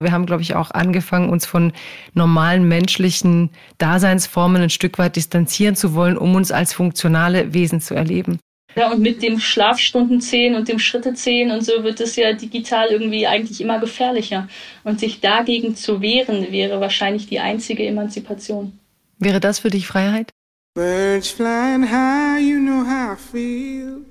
Wir haben, glaube ich, auch angefangen, uns von normalen menschlichen Daseinsformen ein Stück weit distanzieren zu wollen, um uns als funktionale Wesen zu erleben. Ja, und mit dem Schlafstundenzählen und dem Schrittezählen und so wird es ja digital irgendwie eigentlich immer gefährlicher. Und sich dagegen zu wehren, wäre wahrscheinlich die einzige Emanzipation. Wäre das für dich Freiheit? Birds flying high, you know how I feel.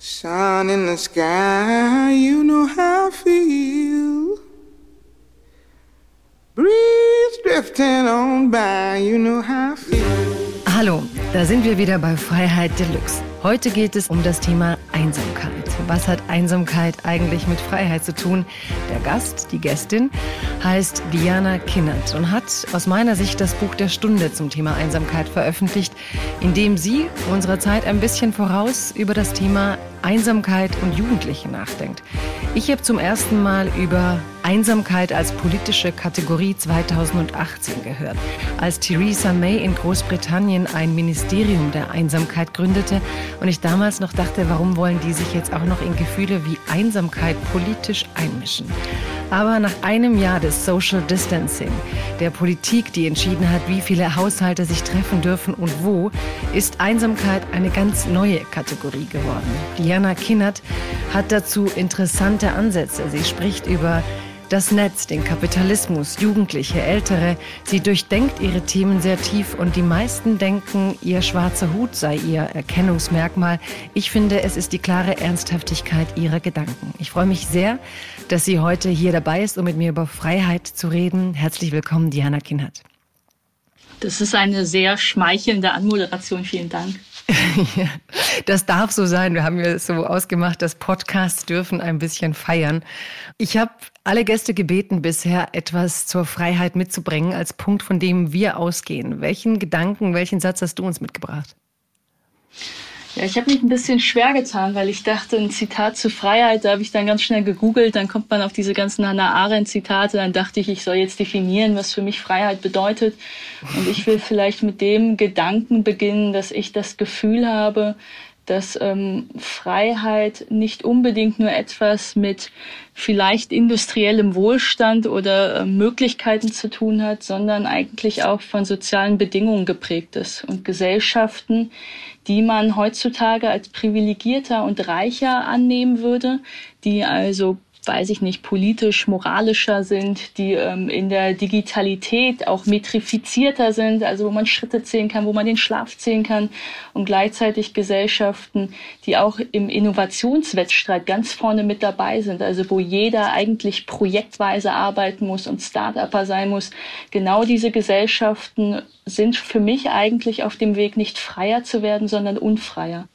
Sun in the sky, you know how I feel. Breeze drifting on by, you know how I feel. Hallo, da sind wir wieder bei Freiheit Deluxe. Heute geht es um das Thema Einsamkeit. Was hat Einsamkeit eigentlich mit Freiheit zu tun? Der Gast, die Gästin, heißt Diana Kinnert und hat aus meiner Sicht das Buch der Stunde zum Thema Einsamkeit veröffentlicht, in dem sie unserer Zeit ein bisschen voraus über das Thema Einsamkeit und Jugendliche nachdenkt. Ich habe zum ersten Mal über Einsamkeit als politische Kategorie 2018 gehört, als Theresa May in Großbritannien ein Ministerium der Einsamkeit gründete und ich damals noch dachte, warum wollen die sich jetzt auch noch in Gefühle wie Einsamkeit politisch einmischen? Aber nach einem Jahr des Social Distancing, der Politik, die entschieden hat, wie viele Haushalte sich treffen dürfen und wo, ist Einsamkeit eine ganz neue Kategorie geworden. Diana Kinnert hat dazu interessante Ansätze. Sie spricht über das Netz, den Kapitalismus, Jugendliche, Ältere. Sie durchdenkt ihre Themen sehr tief und die meisten denken, ihr schwarzer Hut sei ihr Erkennungsmerkmal. Ich finde, es ist die klare Ernsthaftigkeit ihrer Gedanken. Ich freue mich sehr, dass sie heute hier dabei ist, um mit mir über Freiheit zu reden. Herzlich willkommen, Diana Kinhardt. Das ist eine sehr schmeichelnde Anmoderation. Vielen Dank. das darf so sein. Wir haben ja so ausgemacht, dass Podcasts dürfen ein bisschen feiern. Ich habe alle Gäste gebeten, bisher etwas zur Freiheit mitzubringen als Punkt, von dem wir ausgehen. Welchen Gedanken, welchen Satz hast du uns mitgebracht? Ja, ich habe mich ein bisschen schwer getan, weil ich dachte, ein Zitat zur Freiheit, da habe ich dann ganz schnell gegoogelt, dann kommt man auf diese ganzen Hannah Arendt-Zitate, dann dachte ich, ich soll jetzt definieren, was für mich Freiheit bedeutet. Und ich will vielleicht mit dem Gedanken beginnen, dass ich das Gefühl habe, dass ähm, Freiheit nicht unbedingt nur etwas mit vielleicht industriellem Wohlstand oder äh, Möglichkeiten zu tun hat, sondern eigentlich auch von sozialen Bedingungen geprägt ist. Und Gesellschaften, die man heutzutage als privilegierter und reicher annehmen würde, die also weiß ich nicht, politisch, moralischer sind, die ähm, in der Digitalität auch metrifizierter sind, also wo man Schritte zählen kann, wo man den Schlaf zählen kann und gleichzeitig Gesellschaften, die auch im Innovationswettstreit ganz vorne mit dabei sind, also wo jeder eigentlich projektweise arbeiten muss und Start-Upper sein muss. Genau diese Gesellschaften sind für mich eigentlich auf dem Weg, nicht freier zu werden, sondern unfreier.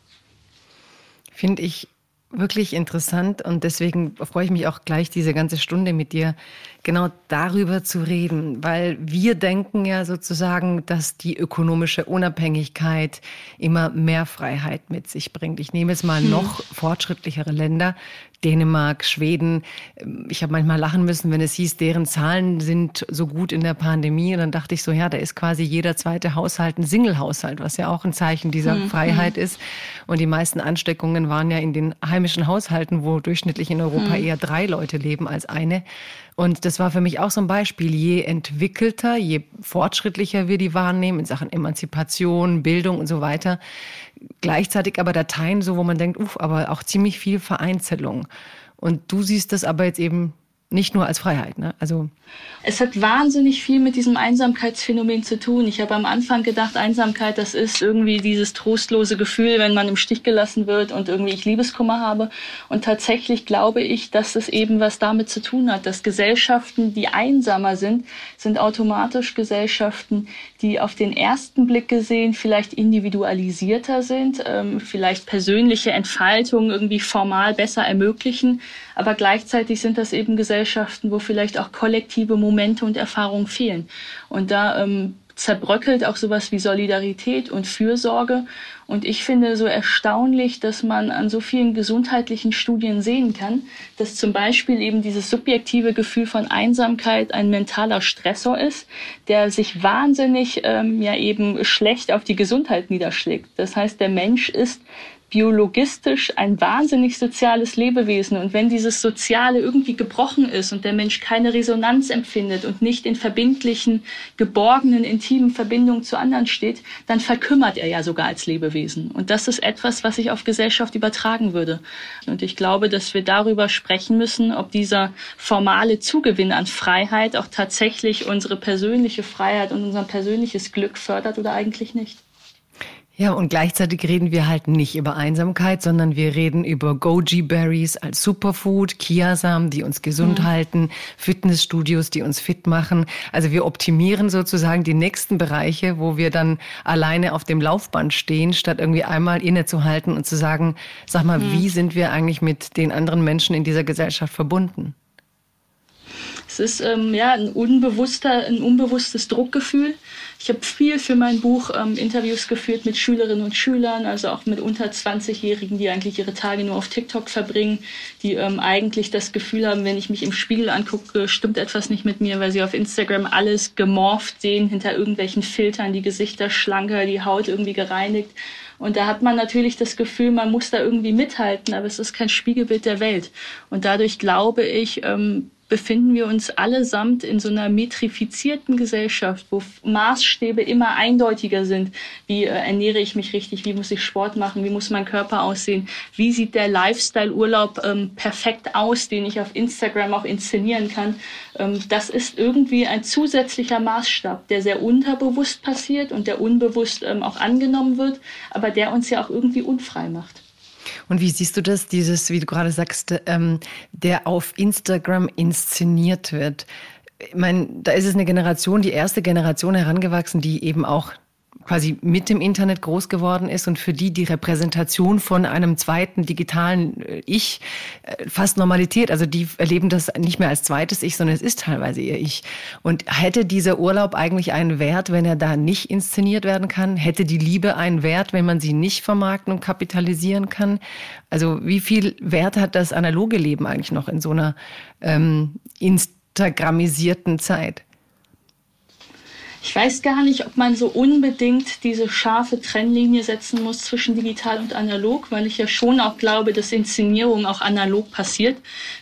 Finde ich wirklich interessant. Und deswegen freue ich mich auch gleich diese ganze Stunde mit dir genau darüber zu reden, weil wir denken ja sozusagen, dass die ökonomische Unabhängigkeit immer mehr Freiheit mit sich bringt. Ich nehme jetzt mal hm. noch fortschrittlichere Länder, Dänemark, Schweden. Ich habe manchmal lachen müssen, wenn es hieß, deren Zahlen sind so gut in der Pandemie. Und dann dachte ich so, ja, da ist quasi jeder zweite Haushalt ein Single-Haushalt, was ja auch ein Zeichen dieser hm. Freiheit hm. ist. Und die meisten Ansteckungen waren ja in den heimischen Haushalten, wo durchschnittlich in Europa hm. eher drei Leute leben als eine. Und das war für mich auch so ein Beispiel. Je entwickelter, je fortschrittlicher wir die wahrnehmen in Sachen Emanzipation, Bildung und so weiter, gleichzeitig aber Dateien so, wo man denkt, uff, aber auch ziemlich viel Vereinzelung. Und du siehst das aber jetzt eben nicht nur als Freiheit. Ne? Also es hat wahnsinnig viel mit diesem Einsamkeitsphänomen zu tun. Ich habe am Anfang gedacht, Einsamkeit, das ist irgendwie dieses trostlose Gefühl, wenn man im Stich gelassen wird und irgendwie ich Liebeskummer habe. Und tatsächlich glaube ich, dass es eben was damit zu tun hat, dass Gesellschaften, die einsamer sind, sind automatisch Gesellschaften, die auf den ersten Blick gesehen vielleicht individualisierter sind, ähm, vielleicht persönliche Entfaltung irgendwie formal besser ermöglichen. Aber gleichzeitig sind das eben Gesellschaften, wo vielleicht auch kollektive Momente und Erfahrungen fehlen. Und da ähm, zerbröckelt auch sowas wie Solidarität und Fürsorge. Und ich finde so erstaunlich, dass man an so vielen gesundheitlichen Studien sehen kann, dass zum Beispiel eben dieses subjektive Gefühl von Einsamkeit ein mentaler Stressor ist, der sich wahnsinnig ähm, ja eben schlecht auf die Gesundheit niederschlägt. Das heißt, der Mensch ist biologistisch ein wahnsinnig soziales Lebewesen. Und wenn dieses Soziale irgendwie gebrochen ist und der Mensch keine Resonanz empfindet und nicht in verbindlichen, geborgenen, intimen Verbindungen zu anderen steht, dann verkümmert er ja sogar als Lebewesen. Und das ist etwas, was ich auf Gesellschaft übertragen würde. Und ich glaube, dass wir darüber sprechen müssen, ob dieser formale Zugewinn an Freiheit auch tatsächlich unsere persönliche Freiheit und unser persönliches Glück fördert oder eigentlich nicht. Ja, und gleichzeitig reden wir halt nicht über Einsamkeit, sondern wir reden über Goji-Berries als Superfood, Kiasamen, die uns gesund mhm. halten, Fitnessstudios, die uns fit machen. Also wir optimieren sozusagen die nächsten Bereiche, wo wir dann alleine auf dem Laufband stehen, statt irgendwie einmal innezuhalten und zu sagen, sag mal, mhm. wie sind wir eigentlich mit den anderen Menschen in dieser Gesellschaft verbunden? Es ist ähm, ja ein unbewusster, ein unbewusstes Druckgefühl. Ich habe viel für mein Buch ähm, Interviews geführt mit Schülerinnen und Schülern, also auch mit unter 20-Jährigen, die eigentlich ihre Tage nur auf TikTok verbringen, die ähm, eigentlich das Gefühl haben, wenn ich mich im Spiegel angucke, stimmt etwas nicht mit mir, weil sie auf Instagram alles gemorpht sehen, hinter irgendwelchen Filtern, die Gesichter schlanker, die Haut irgendwie gereinigt. Und da hat man natürlich das Gefühl, man muss da irgendwie mithalten, aber es ist kein Spiegelbild der Welt. Und dadurch glaube ich, ähm, befinden wir uns allesamt in so einer metrifizierten Gesellschaft, wo Maßstäbe immer eindeutiger sind. Wie äh, ernähre ich mich richtig? Wie muss ich Sport machen? Wie muss mein Körper aussehen? Wie sieht der Lifestyle-Urlaub ähm, perfekt aus, den ich auf Instagram auch inszenieren kann? Ähm, das ist irgendwie ein zusätzlicher Maßstab, der sehr unterbewusst passiert und der unbewusst ähm, auch angenommen wird, aber der uns ja auch irgendwie unfrei macht. Und wie siehst du das, dieses, wie du gerade sagst, ähm, der auf Instagram inszeniert wird? Ich meine, da ist es eine Generation, die erste Generation herangewachsen, die eben auch quasi mit dem Internet groß geworden ist und für die die Repräsentation von einem zweiten digitalen äh, Ich äh, fast Normalität, also die erleben das nicht mehr als zweites Ich, sondern es ist teilweise ihr Ich. Und hätte dieser Urlaub eigentlich einen Wert, wenn er da nicht inszeniert werden kann? Hätte die Liebe einen Wert, wenn man sie nicht vermarkten und kapitalisieren kann? Also wie viel Wert hat das analoge Leben eigentlich noch in so einer ähm, Instagramisierten Zeit? Ich weiß gar nicht, ob man so unbedingt diese scharfe Trennlinie setzen muss zwischen digital und analog, weil ich ja schon auch glaube, dass Inszenierung auch analog passiert.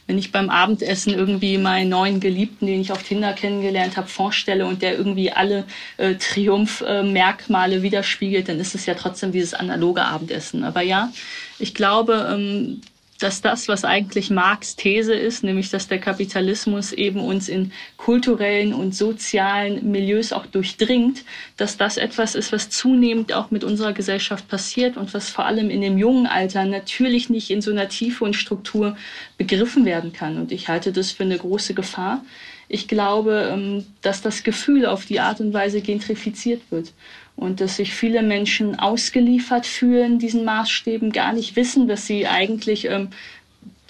Wenn ich beim Abendessen irgendwie meinen neuen Geliebten, den ich auf Tinder kennengelernt habe, vorstelle und der irgendwie alle äh, Triumphmerkmale äh, widerspiegelt, dann ist es ja trotzdem dieses analoge Abendessen. Aber ja, ich glaube, ähm, dass das, was eigentlich Marx These ist, nämlich dass der Kapitalismus eben uns in kulturellen und sozialen Milieus auch durchdringt, dass das etwas ist, was zunehmend auch mit unserer Gesellschaft passiert und was vor allem in dem jungen Alter natürlich nicht in so einer Tiefe und Struktur begriffen werden kann. Und ich halte das für eine große Gefahr. Ich glaube, ähm, dass das Gefühl auf die Art und Weise gentrifiziert wird und dass sich viele Menschen ausgeliefert fühlen diesen Maßstäben, gar nicht wissen, dass sie eigentlich ähm,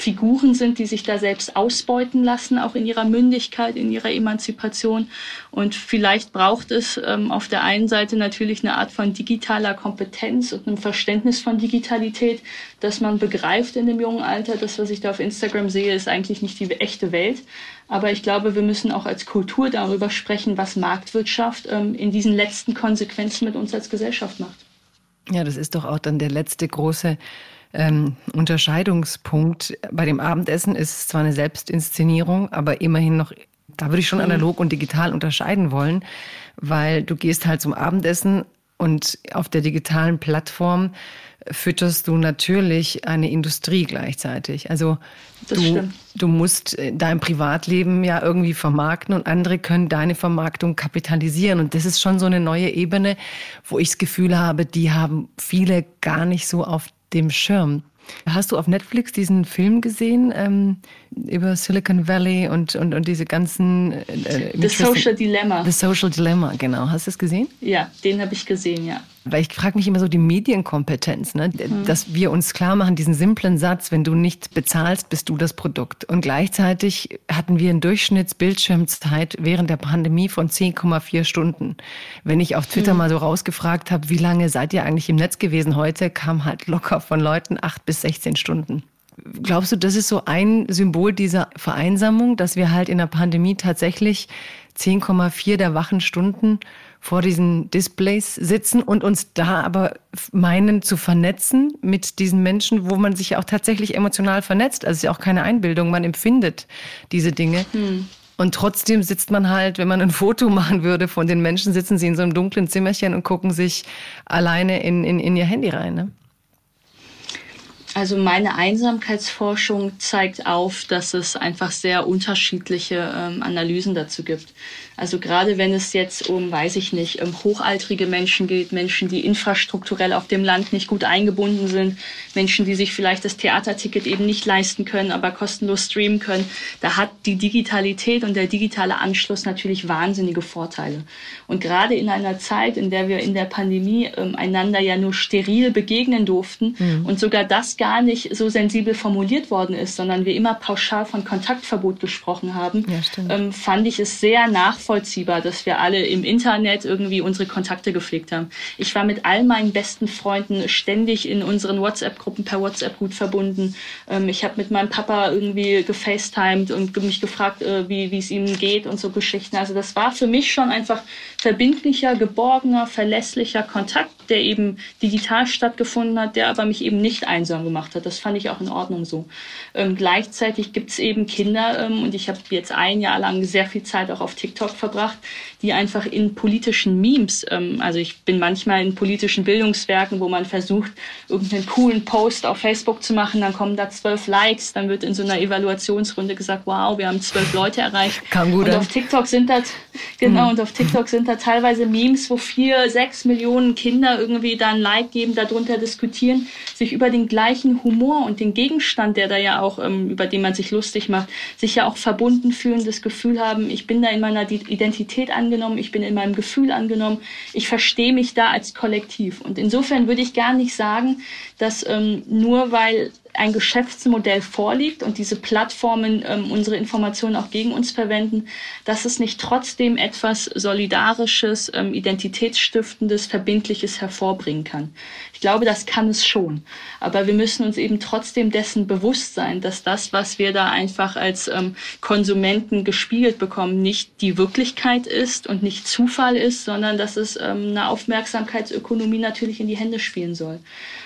Figuren sind, die sich da selbst ausbeuten lassen, auch in ihrer Mündigkeit, in ihrer Emanzipation. Und vielleicht braucht es ähm, auf der einen Seite natürlich eine Art von digitaler Kompetenz und einem Verständnis von Digitalität, dass man begreift in dem jungen Alter, das, was ich da auf Instagram sehe, ist eigentlich nicht die echte Welt. Aber ich glaube, wir müssen auch als Kultur darüber sprechen, was Marktwirtschaft ähm, in diesen letzten Konsequenzen mit uns als Gesellschaft macht. Ja, das ist doch auch dann der letzte große ähm, Unterscheidungspunkt. Bei dem Abendessen ist es zwar eine Selbstinszenierung, aber immerhin noch, da würde ich schon mhm. analog und digital unterscheiden wollen, weil du gehst halt zum Abendessen und auf der digitalen Plattform fütterst du natürlich eine Industrie gleichzeitig. Also du, du musst dein Privatleben ja irgendwie vermarkten und andere können deine Vermarktung kapitalisieren. Und das ist schon so eine neue Ebene, wo ich das Gefühl habe, die haben viele gar nicht so auf dem Schirm. Hast du auf Netflix diesen Film gesehen ähm, über Silicon Valley und, und, und diese ganzen... Äh, The Social Dilemma. The Social Dilemma, genau. Hast du es gesehen? Ja, den habe ich gesehen, ja. Weil ich frage mich immer so die Medienkompetenz, ne? Mhm. dass wir uns klar machen, diesen simplen Satz, wenn du nicht bezahlst, bist du das Produkt. Und gleichzeitig hatten wir eine Durchschnittsbildschirmzeit während der Pandemie von 10,4 Stunden. Wenn ich auf Twitter mhm. mal so rausgefragt habe, wie lange seid ihr eigentlich im Netz gewesen heute, kam halt locker von Leuten 8 bis 16 Stunden. Glaubst du, das ist so ein Symbol dieser Vereinsamung, dass wir halt in der Pandemie tatsächlich 10,4 der wachen Stunden vor diesen Displays sitzen und uns da aber meinen zu vernetzen mit diesen Menschen, wo man sich ja auch tatsächlich emotional vernetzt. Also es ist ja auch keine Einbildung, man empfindet diese Dinge. Hm. Und trotzdem sitzt man halt, wenn man ein Foto machen würde von den Menschen, sitzen sie in so einem dunklen Zimmerchen und gucken sich alleine in, in, in ihr Handy rein. Ne? Also meine Einsamkeitsforschung zeigt auf, dass es einfach sehr unterschiedliche ähm, Analysen dazu gibt. Also gerade wenn es jetzt um, weiß ich nicht, um hochaltrige Menschen geht, Menschen, die infrastrukturell auf dem Land nicht gut eingebunden sind, Menschen, die sich vielleicht das Theaterticket eben nicht leisten können, aber kostenlos streamen können, da hat die Digitalität und der digitale Anschluss natürlich wahnsinnige Vorteile. Und gerade in einer Zeit, in der wir in der Pandemie ähm, einander ja nur steril begegnen durften mhm. und sogar das gar nicht so sensibel formuliert worden ist, sondern wir immer pauschal von Kontaktverbot gesprochen haben, ja, ähm, fand ich es sehr nachvollziehbar, dass wir alle im Internet irgendwie unsere Kontakte gepflegt haben. Ich war mit all meinen besten Freunden ständig in unseren WhatsApp-Gruppen per WhatsApp gut verbunden. Ähm, ich habe mit meinem Papa irgendwie gefacetimed und mich gefragt, äh, wie es ihm geht und so Geschichten. Also das war für mich schon einfach verbindlicher, geborgener, verlässlicher Kontakt, der eben digital stattgefunden hat, der aber mich eben nicht einsam gemacht hat. Das fand ich auch in Ordnung so. Ähm, gleichzeitig gibt es eben Kinder, ähm, und ich habe jetzt ein Jahr lang sehr viel Zeit auch auf TikTok verbracht, die einfach in politischen Memes, ähm, also ich bin manchmal in politischen Bildungswerken, wo man versucht, irgendeinen coolen Post auf Facebook zu machen, dann kommen da zwölf Likes, dann wird in so einer Evaluationsrunde gesagt, wow, wir haben zwölf Leute erreicht. Kam gut und auf TikTok sind das, genau, mhm. und auf TikTok sind da teilweise Memes, wo vier, sechs Millionen Kinder irgendwie da ein Like geben, darunter diskutieren, sich über den gleichen Humor und den Gegenstand, der da ja auch, ähm, über den man sich lustig macht, sich ja auch verbunden fühlen, das Gefühl haben, ich bin da in meiner Identität angenommen, ich bin in meinem Gefühl angenommen, ich verstehe mich da als Kollektiv. Und insofern würde ich gar nicht sagen, dass ähm, nur weil ein Geschäftsmodell vorliegt und diese Plattformen ähm, unsere Informationen auch gegen uns verwenden, dass es nicht trotzdem etwas Solidarisches, ähm, Identitätsstiftendes, Verbindliches hervorbringen kann. Ich glaube, das kann es schon. Aber wir müssen uns eben trotzdem dessen bewusst sein, dass das, was wir da einfach als ähm, Konsumenten gespiegelt bekommen, nicht die Wirklichkeit ist und nicht Zufall ist, sondern dass es ähm, eine Aufmerksamkeitsökonomie natürlich in die Hände spielen soll.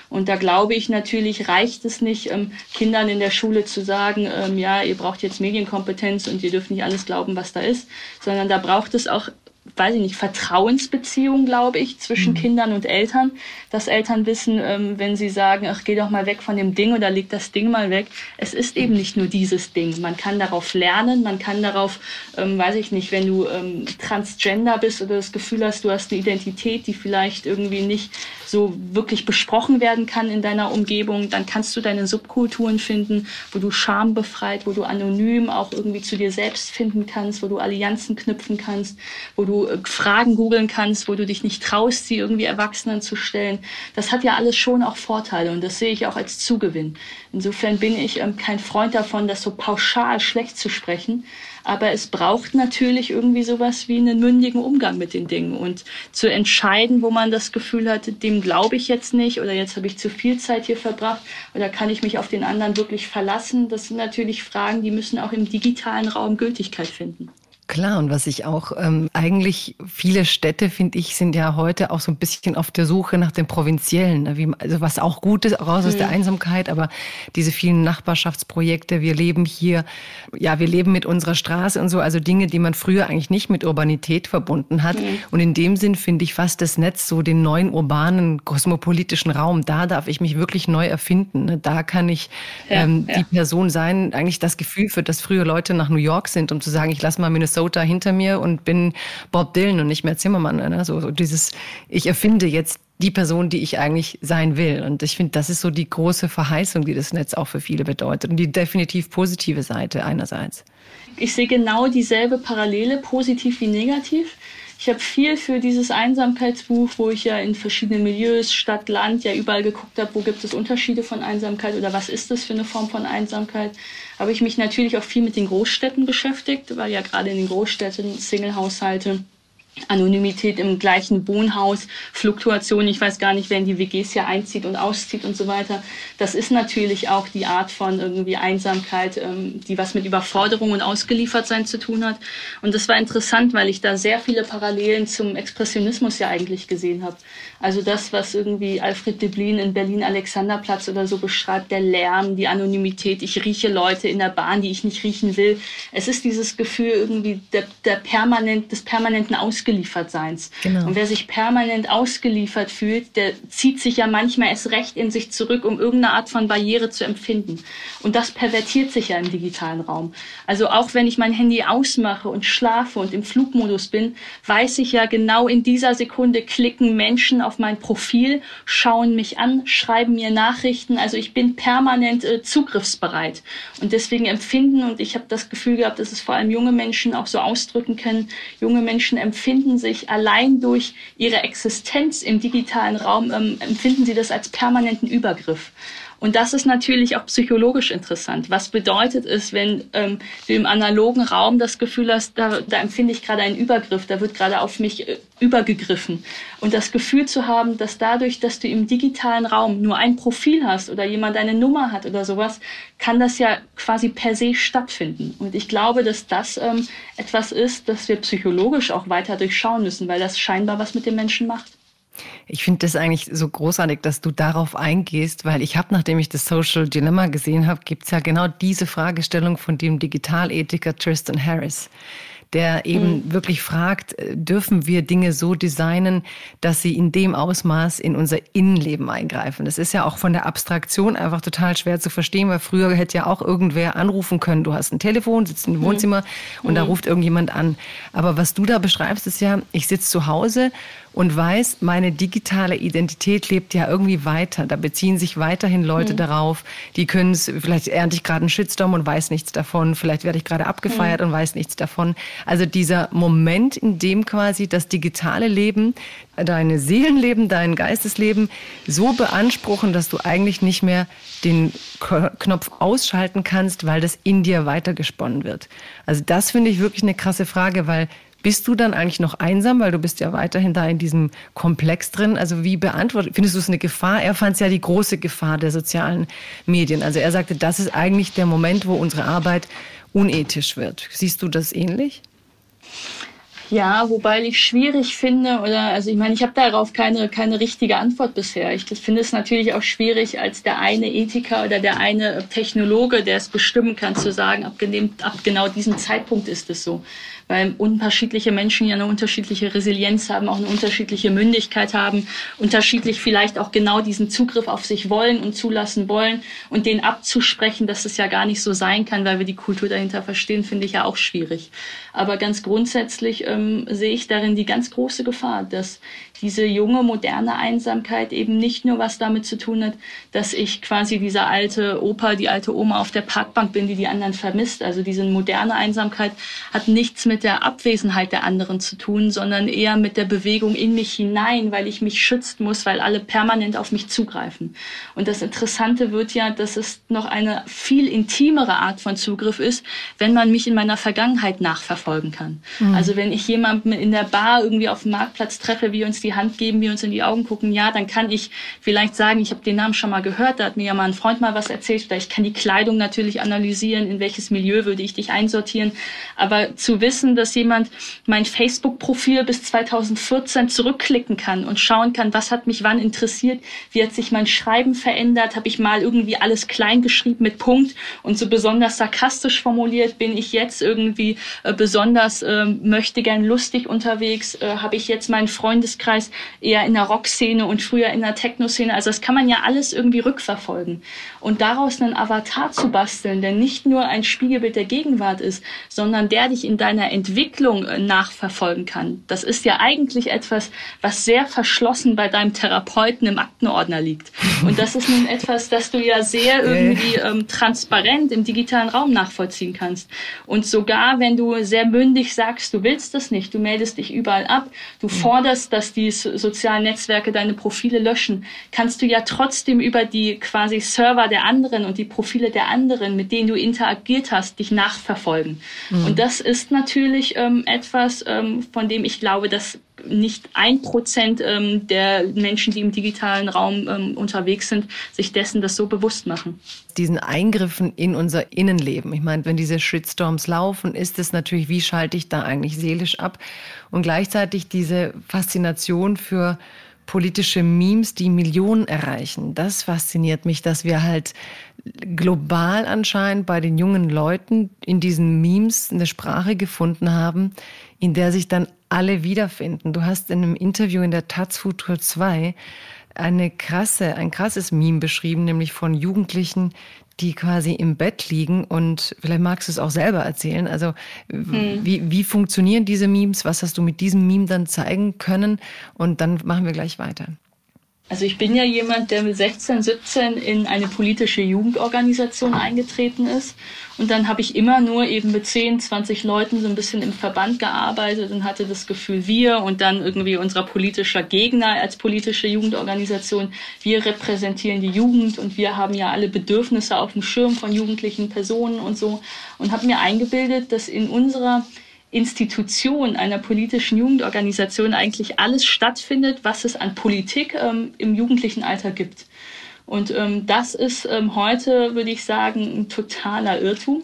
Und da glaube ich natürlich, reicht es nicht, ähm, Kindern in der Schule zu sagen, ähm, ja, ihr braucht jetzt Medienkompetenz und ihr dürft nicht alles glauben, was da ist, sondern da braucht es auch weiß ich nicht, Vertrauensbeziehung, glaube ich, zwischen mhm. Kindern und Eltern, dass Eltern wissen, ähm, wenn sie sagen, ach, geh doch mal weg von dem Ding oder leg das Ding mal weg. Es ist eben nicht nur dieses Ding. Man kann darauf lernen, man kann darauf, ähm, weiß ich nicht, wenn du ähm, transgender bist oder das Gefühl hast, du hast eine Identität, die vielleicht irgendwie nicht so wirklich besprochen werden kann in deiner Umgebung, dann kannst du deine Subkulturen finden, wo du Scham befreit, wo du anonym auch irgendwie zu dir selbst finden kannst, wo du Allianzen knüpfen kannst, wo du äh, Fragen googeln kannst, wo du dich nicht traust, sie irgendwie Erwachsenen zu stellen. Das hat ja alles schon auch Vorteile und das sehe ich auch als Zugewinn. Insofern bin ich ähm, kein Freund davon, das so pauschal schlecht zu sprechen. Aber es braucht natürlich irgendwie sowas wie einen mündigen Umgang mit den Dingen und zu entscheiden, wo man das Gefühl hat, dem glaube ich jetzt nicht oder jetzt habe ich zu viel Zeit hier verbracht oder kann ich mich auf den anderen wirklich verlassen. Das sind natürlich Fragen, die müssen auch im digitalen Raum Gültigkeit finden. Klar, und was ich auch ähm, eigentlich viele Städte, finde ich, sind ja heute auch so ein bisschen auf der Suche nach dem Provinziellen. Ne? Wie, also was auch gut ist, raus aus der mhm. Einsamkeit, aber diese vielen Nachbarschaftsprojekte, wir leben hier, ja, wir leben mit unserer Straße und so, also Dinge, die man früher eigentlich nicht mit Urbanität verbunden hat. Mhm. Und in dem Sinn finde ich fast das Netz so den neuen urbanen, kosmopolitischen Raum. Da darf ich mich wirklich neu erfinden. Ne? Da kann ich ja, ähm, ja. die Person sein, eigentlich das Gefühl für das früher Leute nach New York sind, um zu sagen, ich lasse mal Minnesota Minnesota hinter mir und bin Bob Dylan und nicht mehr Zimmermann. Ne? So, so dieses, ich erfinde jetzt die Person, die ich eigentlich sein will. Und ich finde, das ist so die große Verheißung, die das Netz auch für viele bedeutet und die definitiv positive Seite einerseits. Ich sehe genau dieselbe Parallele, positiv wie negativ. Ich habe viel für dieses Einsamkeitsbuch, wo ich ja in verschiedenen Milieus, Stadt, Land, ja überall geguckt habe, wo gibt es Unterschiede von Einsamkeit oder was ist das für eine Form von Einsamkeit, habe ich mich natürlich auch viel mit den Großstädten beschäftigt, weil ja gerade in den Großstädten Single-Haushalte Anonymität im gleichen Wohnhaus, Fluktuation, ich weiß gar nicht, wer in die WGs hier einzieht und auszieht und so weiter. Das ist natürlich auch die Art von irgendwie Einsamkeit, ähm, die was mit Überforderung und Ausgeliefertsein zu tun hat. Und das war interessant, weil ich da sehr viele Parallelen zum Expressionismus ja eigentlich gesehen habe. Also das, was irgendwie Alfred Deblin in Berlin Alexanderplatz oder so beschreibt, der Lärm, die Anonymität, ich rieche Leute in der Bahn, die ich nicht riechen will. Es ist dieses Gefühl irgendwie der, der permanent, des permanenten Ausgeliefertseins Ausgeliefertseins. Genau. Und wer sich permanent ausgeliefert fühlt, der zieht sich ja manchmal erst recht in sich zurück, um irgendeine Art von Barriere zu empfinden. Und das pervertiert sich ja im digitalen Raum. Also auch wenn ich mein Handy ausmache und schlafe und im Flugmodus bin, weiß ich ja genau in dieser Sekunde klicken Menschen auf mein Profil, schauen mich an, schreiben mir Nachrichten. Also ich bin permanent äh, zugriffsbereit. Und deswegen empfinden, und ich habe das Gefühl gehabt, dass es vor allem junge Menschen auch so ausdrücken können, junge Menschen empfinden, empfinden sich allein durch ihre Existenz im digitalen Raum, ähm, empfinden sie das als permanenten Übergriff. Und das ist natürlich auch psychologisch interessant. Was bedeutet es, wenn ähm, du im analogen Raum das Gefühl hast, da, da empfinde ich gerade einen Übergriff, da wird gerade auf mich äh, übergegriffen. Und das Gefühl zu haben, dass dadurch, dass du im digitalen Raum nur ein Profil hast oder jemand eine Nummer hat oder sowas, kann das ja quasi per se stattfinden. Und ich glaube, dass das ähm, etwas ist, das wir psychologisch auch weiter durchschauen müssen, weil das scheinbar was mit den Menschen macht. Ich finde das eigentlich so großartig, dass du darauf eingehst, weil ich habe, nachdem ich das Social Dilemma gesehen habe, gibt es ja genau diese Fragestellung von dem Digitalethiker Tristan Harris der eben mhm. wirklich fragt, äh, dürfen wir Dinge so designen, dass sie in dem Ausmaß in unser Innenleben eingreifen. Das ist ja auch von der Abstraktion einfach total schwer zu verstehen, weil früher hätte ja auch irgendwer anrufen können. Du hast ein Telefon, sitzt im mhm. Wohnzimmer mhm. und mhm. da ruft irgendjemand an. Aber was du da beschreibst, ist ja, ich sitze zu Hause und weiß, meine digitale Identität lebt ja irgendwie weiter. Da beziehen sich weiterhin Leute mhm. darauf. Die können es, vielleicht ernte ich gerade einen Shitstorm und weiß nichts davon. Vielleicht werde ich gerade abgefeiert mhm. und weiß nichts davon. Also dieser Moment, in dem quasi das digitale Leben, deine Seelenleben, dein Geistesleben so beanspruchen, dass du eigentlich nicht mehr den Knopf ausschalten kannst, weil das in dir weitergesponnen wird. Also das finde ich wirklich eine krasse Frage, weil bist du dann eigentlich noch einsam, weil du bist ja weiterhin da in diesem Komplex drin? Also wie beantwortet, findest du es eine Gefahr? Er fand es ja die große Gefahr der sozialen Medien. Also er sagte, das ist eigentlich der Moment, wo unsere Arbeit unethisch wird. Siehst du das ähnlich? Ja, wobei ich schwierig finde, oder also ich meine, ich habe darauf keine, keine richtige Antwort bisher. Ich finde es natürlich auch schwierig, als der eine Ethiker oder der eine Technologe, der es bestimmen kann, zu sagen, ab, ab genau diesem Zeitpunkt ist es so weil unterschiedliche Menschen ja eine unterschiedliche Resilienz haben, auch eine unterschiedliche Mündigkeit haben, unterschiedlich vielleicht auch genau diesen Zugriff auf sich wollen und zulassen wollen und den abzusprechen, dass es ja gar nicht so sein kann, weil wir die Kultur dahinter verstehen, finde ich ja auch schwierig. Aber ganz grundsätzlich ähm, sehe ich darin die ganz große Gefahr, dass diese junge, moderne Einsamkeit eben nicht nur was damit zu tun hat, dass ich quasi dieser alte Opa, die alte Oma auf der Parkbank bin, die die anderen vermisst. Also diese moderne Einsamkeit hat nichts mit der Abwesenheit der anderen zu tun, sondern eher mit der Bewegung in mich hinein, weil ich mich schützen muss, weil alle permanent auf mich zugreifen. Und das Interessante wird ja, dass es noch eine viel intimere Art von Zugriff ist, wenn man mich in meiner Vergangenheit nachverfolgen kann. Mhm. Also wenn ich jemanden in der Bar irgendwie auf dem Marktplatz treffe, wie uns die Hand geben, wir uns in die Augen gucken, ja, dann kann ich vielleicht sagen, ich habe den Namen schon mal gehört, da hat mir ja mal ein Freund mal was erzählt, oder ich kann die Kleidung natürlich analysieren, in welches Milieu würde ich dich einsortieren. Aber zu wissen, dass jemand mein Facebook-Profil bis 2014 zurückklicken kann und schauen kann, was hat mich wann interessiert, wie hat sich mein Schreiben verändert, habe ich mal irgendwie alles klein geschrieben mit Punkt und so besonders sarkastisch formuliert, bin ich jetzt irgendwie äh, besonders äh, möchte gern lustig unterwegs, äh, habe ich jetzt meinen Freundeskreis eher in der Rockszene und früher in der Techno-Szene. Also das kann man ja alles irgendwie rückverfolgen. Und daraus einen Avatar zu basteln, der nicht nur ein Spiegelbild der Gegenwart ist, sondern der dich in deiner Entwicklung äh, nachverfolgen kann. Das ist ja eigentlich etwas, was sehr verschlossen bei deinem Therapeuten im Aktenordner liegt. Und das ist nun etwas, das du ja sehr irgendwie ähm, transparent im digitalen Raum nachvollziehen kannst. Und sogar wenn du sehr mündig sagst, du willst das das nicht. Du meldest dich überall ab, du forderst, dass die sozialen Netzwerke deine Profile löschen. Kannst du ja trotzdem über die quasi Server der anderen und die Profile der anderen, mit denen du interagiert hast, dich nachverfolgen. Mhm. Und das ist natürlich ähm, etwas, ähm, von dem ich glaube, dass nicht ein Prozent ähm, der Menschen, die im digitalen Raum ähm, unterwegs sind, sich dessen das so bewusst machen. Diesen Eingriffen in unser Innenleben. Ich meine, wenn diese Shitstorms laufen, ist es natürlich, wie schalte ich da eigentlich seelisch ab? Und gleichzeitig diese Faszination für politische Memes, die Millionen erreichen. Das fasziniert mich, dass wir halt global anscheinend bei den jungen Leuten in diesen Memes eine Sprache gefunden haben, in der sich dann alle wiederfinden. Du hast in einem Interview in der Taz Futur 2 eine krasse, ein krasses Meme beschrieben, nämlich von Jugendlichen, die quasi im Bett liegen und vielleicht magst du es auch selber erzählen. Also hm. wie, wie funktionieren diese Memes? Was hast du mit diesem Meme dann zeigen können? Und dann machen wir gleich weiter. Also ich bin ja jemand, der mit 16, 17 in eine politische Jugendorganisation eingetreten ist. Und dann habe ich immer nur eben mit 10, 20 Leuten so ein bisschen im Verband gearbeitet und hatte das Gefühl, wir und dann irgendwie unser politischer Gegner als politische Jugendorganisation, wir repräsentieren die Jugend und wir haben ja alle Bedürfnisse auf dem Schirm von jugendlichen Personen und so. Und habe mir eingebildet, dass in unserer Institution einer politischen Jugendorganisation eigentlich alles stattfindet, was es an Politik ähm, im jugendlichen Alter gibt. Und ähm, das ist ähm, heute, würde ich sagen, ein totaler Irrtum.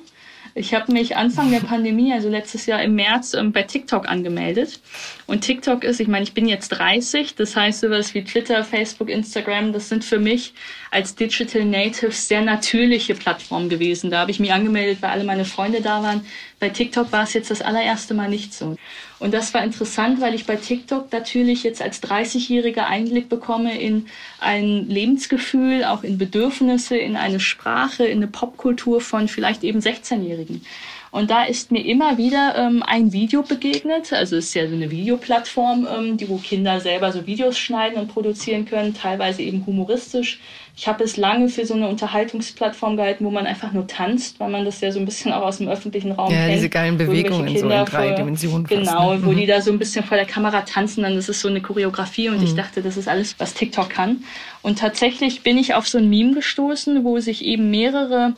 Ich habe mich Anfang der Pandemie, also letztes Jahr im März, ähm, bei TikTok angemeldet. Und TikTok ist, ich meine, ich bin jetzt 30, das heißt sowas wie Twitter, Facebook, Instagram, das sind für mich als Digital Natives sehr natürliche Plattformen gewesen. Da habe ich mich angemeldet, weil alle meine Freunde da waren. Bei TikTok war es jetzt das allererste Mal nicht so. Und das war interessant, weil ich bei TikTok natürlich jetzt als 30-Jähriger Einblick bekomme in ein Lebensgefühl, auch in Bedürfnisse, in eine Sprache, in eine Popkultur von vielleicht eben 16-Jährigen. Und da ist mir immer wieder ähm, ein Video begegnet. Also es ist ja so eine Videoplattform, ähm, die wo Kinder selber so Videos schneiden und produzieren können, teilweise eben humoristisch. Ich habe es lange für so eine Unterhaltungsplattform gehalten, wo man einfach nur tanzt, weil man das ja so ein bisschen auch aus dem öffentlichen Raum ja, kennt. Ja, diese geilen Bewegungen so in drei vor, Dimensionen. Genau, fast, ne? wo mhm. die da so ein bisschen vor der Kamera tanzen, dann ist es so eine Choreografie und mhm. ich dachte, das ist alles, was TikTok kann. Und tatsächlich bin ich auf so ein Meme gestoßen, wo sich eben mehrere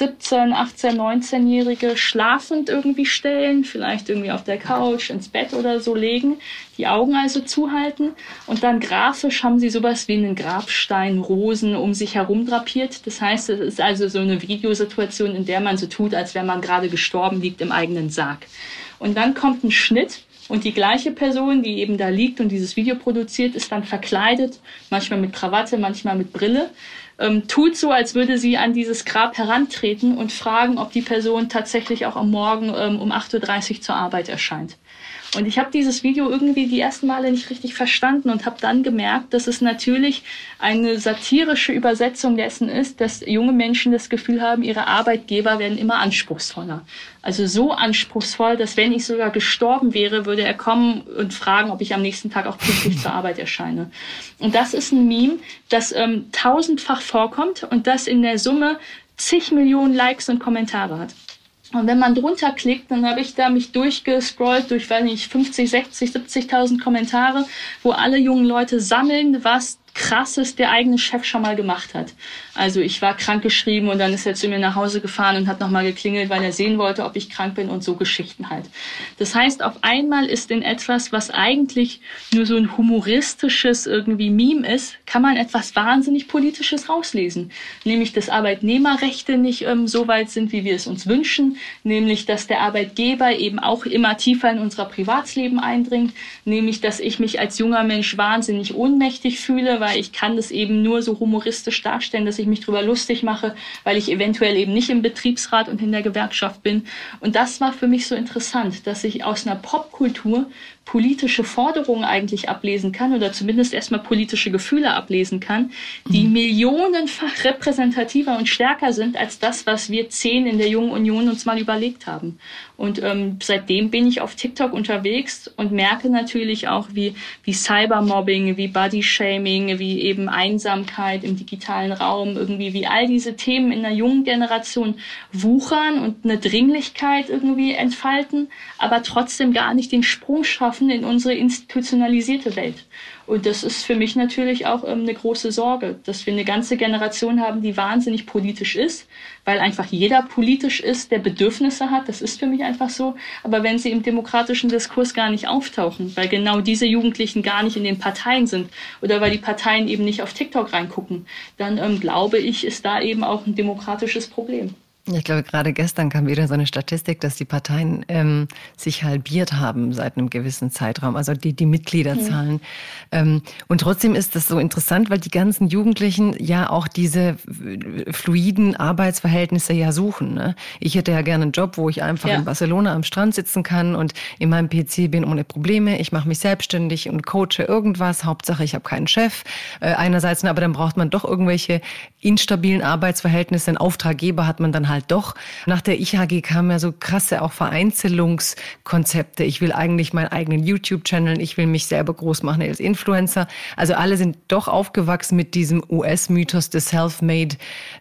17, 18, 19-Jährige schlafend irgendwie stellen, vielleicht irgendwie auf der Couch, ins Bett oder so legen, die Augen also zuhalten und dann grafisch haben sie sowas wie einen Grabstein, Rosen um sich herum drapiert. Das heißt, es ist also so eine Videosituation, in der man so tut, als wäre man gerade gestorben liegt im eigenen Sarg. Und dann kommt ein Schnitt und die gleiche Person, die eben da liegt und dieses Video produziert, ist dann verkleidet, manchmal mit Krawatte, manchmal mit Brille ähm, tut so, als würde sie an dieses Grab herantreten und fragen, ob die Person tatsächlich auch am Morgen ähm, um 8.30 Uhr zur Arbeit erscheint. Und ich habe dieses Video irgendwie die ersten Male nicht richtig verstanden und habe dann gemerkt, dass es natürlich eine satirische Übersetzung dessen ist, dass junge Menschen das Gefühl haben, ihre Arbeitgeber werden immer anspruchsvoller. Also so anspruchsvoll, dass wenn ich sogar gestorben wäre, würde er kommen und fragen, ob ich am nächsten Tag auch pünktlich zur Arbeit erscheine. Und das ist ein Meme, das ähm, tausendfach vorkommt und das in der Summe zig Millionen Likes und Kommentare hat. Und wenn man drunter klickt, dann habe ich da mich durchgescrollt durch, weiß nicht, 50, 60, 70.000 Kommentare, wo alle jungen Leute sammeln, was Krasses der eigene Chef schon mal gemacht hat. Also ich war krankgeschrieben und dann ist er zu mir nach Hause gefahren und hat nochmal geklingelt, weil er sehen wollte, ob ich krank bin und so Geschichten halt. Das heißt, auf einmal ist in etwas, was eigentlich nur so ein humoristisches irgendwie Meme ist, kann man etwas wahnsinnig Politisches rauslesen. Nämlich, dass Arbeitnehmerrechte nicht ähm, so weit sind, wie wir es uns wünschen. Nämlich, dass der Arbeitgeber eben auch immer tiefer in unser Privatsleben eindringt. Nämlich, dass ich mich als junger Mensch wahnsinnig ohnmächtig fühle, weil ich kann das eben nur so humoristisch darstellen, dass ich mich drüber lustig mache, weil ich eventuell eben nicht im Betriebsrat und in der Gewerkschaft bin. Und das war für mich so interessant, dass ich aus einer Popkultur politische Forderungen eigentlich ablesen kann oder zumindest erstmal politische Gefühle ablesen kann, die mhm. millionenfach repräsentativer und stärker sind als das, was wir zehn in der Jungen Union uns mal überlegt haben. Und ähm, seitdem bin ich auf TikTok unterwegs und merke natürlich auch, wie, wie Cybermobbing, wie Bodyshaming, wie eben Einsamkeit im digitalen Raum, irgendwie wie all diese Themen in der jungen Generation wuchern und eine Dringlichkeit irgendwie entfalten, aber trotzdem gar nicht den Sprung schaffen in unsere institutionalisierte Welt. Und das ist für mich natürlich auch ähm, eine große Sorge, dass wir eine ganze Generation haben, die wahnsinnig politisch ist, weil einfach jeder politisch ist, der Bedürfnisse hat. Das ist für mich einfach so. Aber wenn sie im demokratischen Diskurs gar nicht auftauchen, weil genau diese Jugendlichen gar nicht in den Parteien sind oder weil die Parteien eben nicht auf TikTok reingucken, dann ähm, glaube ich, ist da eben auch ein demokratisches Problem. Ich glaube, gerade gestern kam wieder so eine Statistik, dass die Parteien ähm, sich halbiert haben seit einem gewissen Zeitraum, also die, die Mitgliederzahlen. Mhm. Ähm, und trotzdem ist das so interessant, weil die ganzen Jugendlichen ja auch diese fluiden Arbeitsverhältnisse ja suchen. Ne? Ich hätte ja gerne einen Job, wo ich einfach ja. in Barcelona am Strand sitzen kann und in meinem PC bin ohne Probleme. Ich mache mich selbstständig und coache irgendwas. Hauptsache, ich habe keinen Chef. Äh, einerseits, aber dann braucht man doch irgendwelche instabilen Arbeitsverhältnisse. Ein Auftraggeber hat man dann halt doch. Nach der IHG kamen ja so krasse auch Vereinzelungskonzepte. Ich will eigentlich meinen eigenen YouTube-Channel, ich will mich selber groß machen als Influencer. Also alle sind doch aufgewachsen mit diesem US-Mythos des Self-Made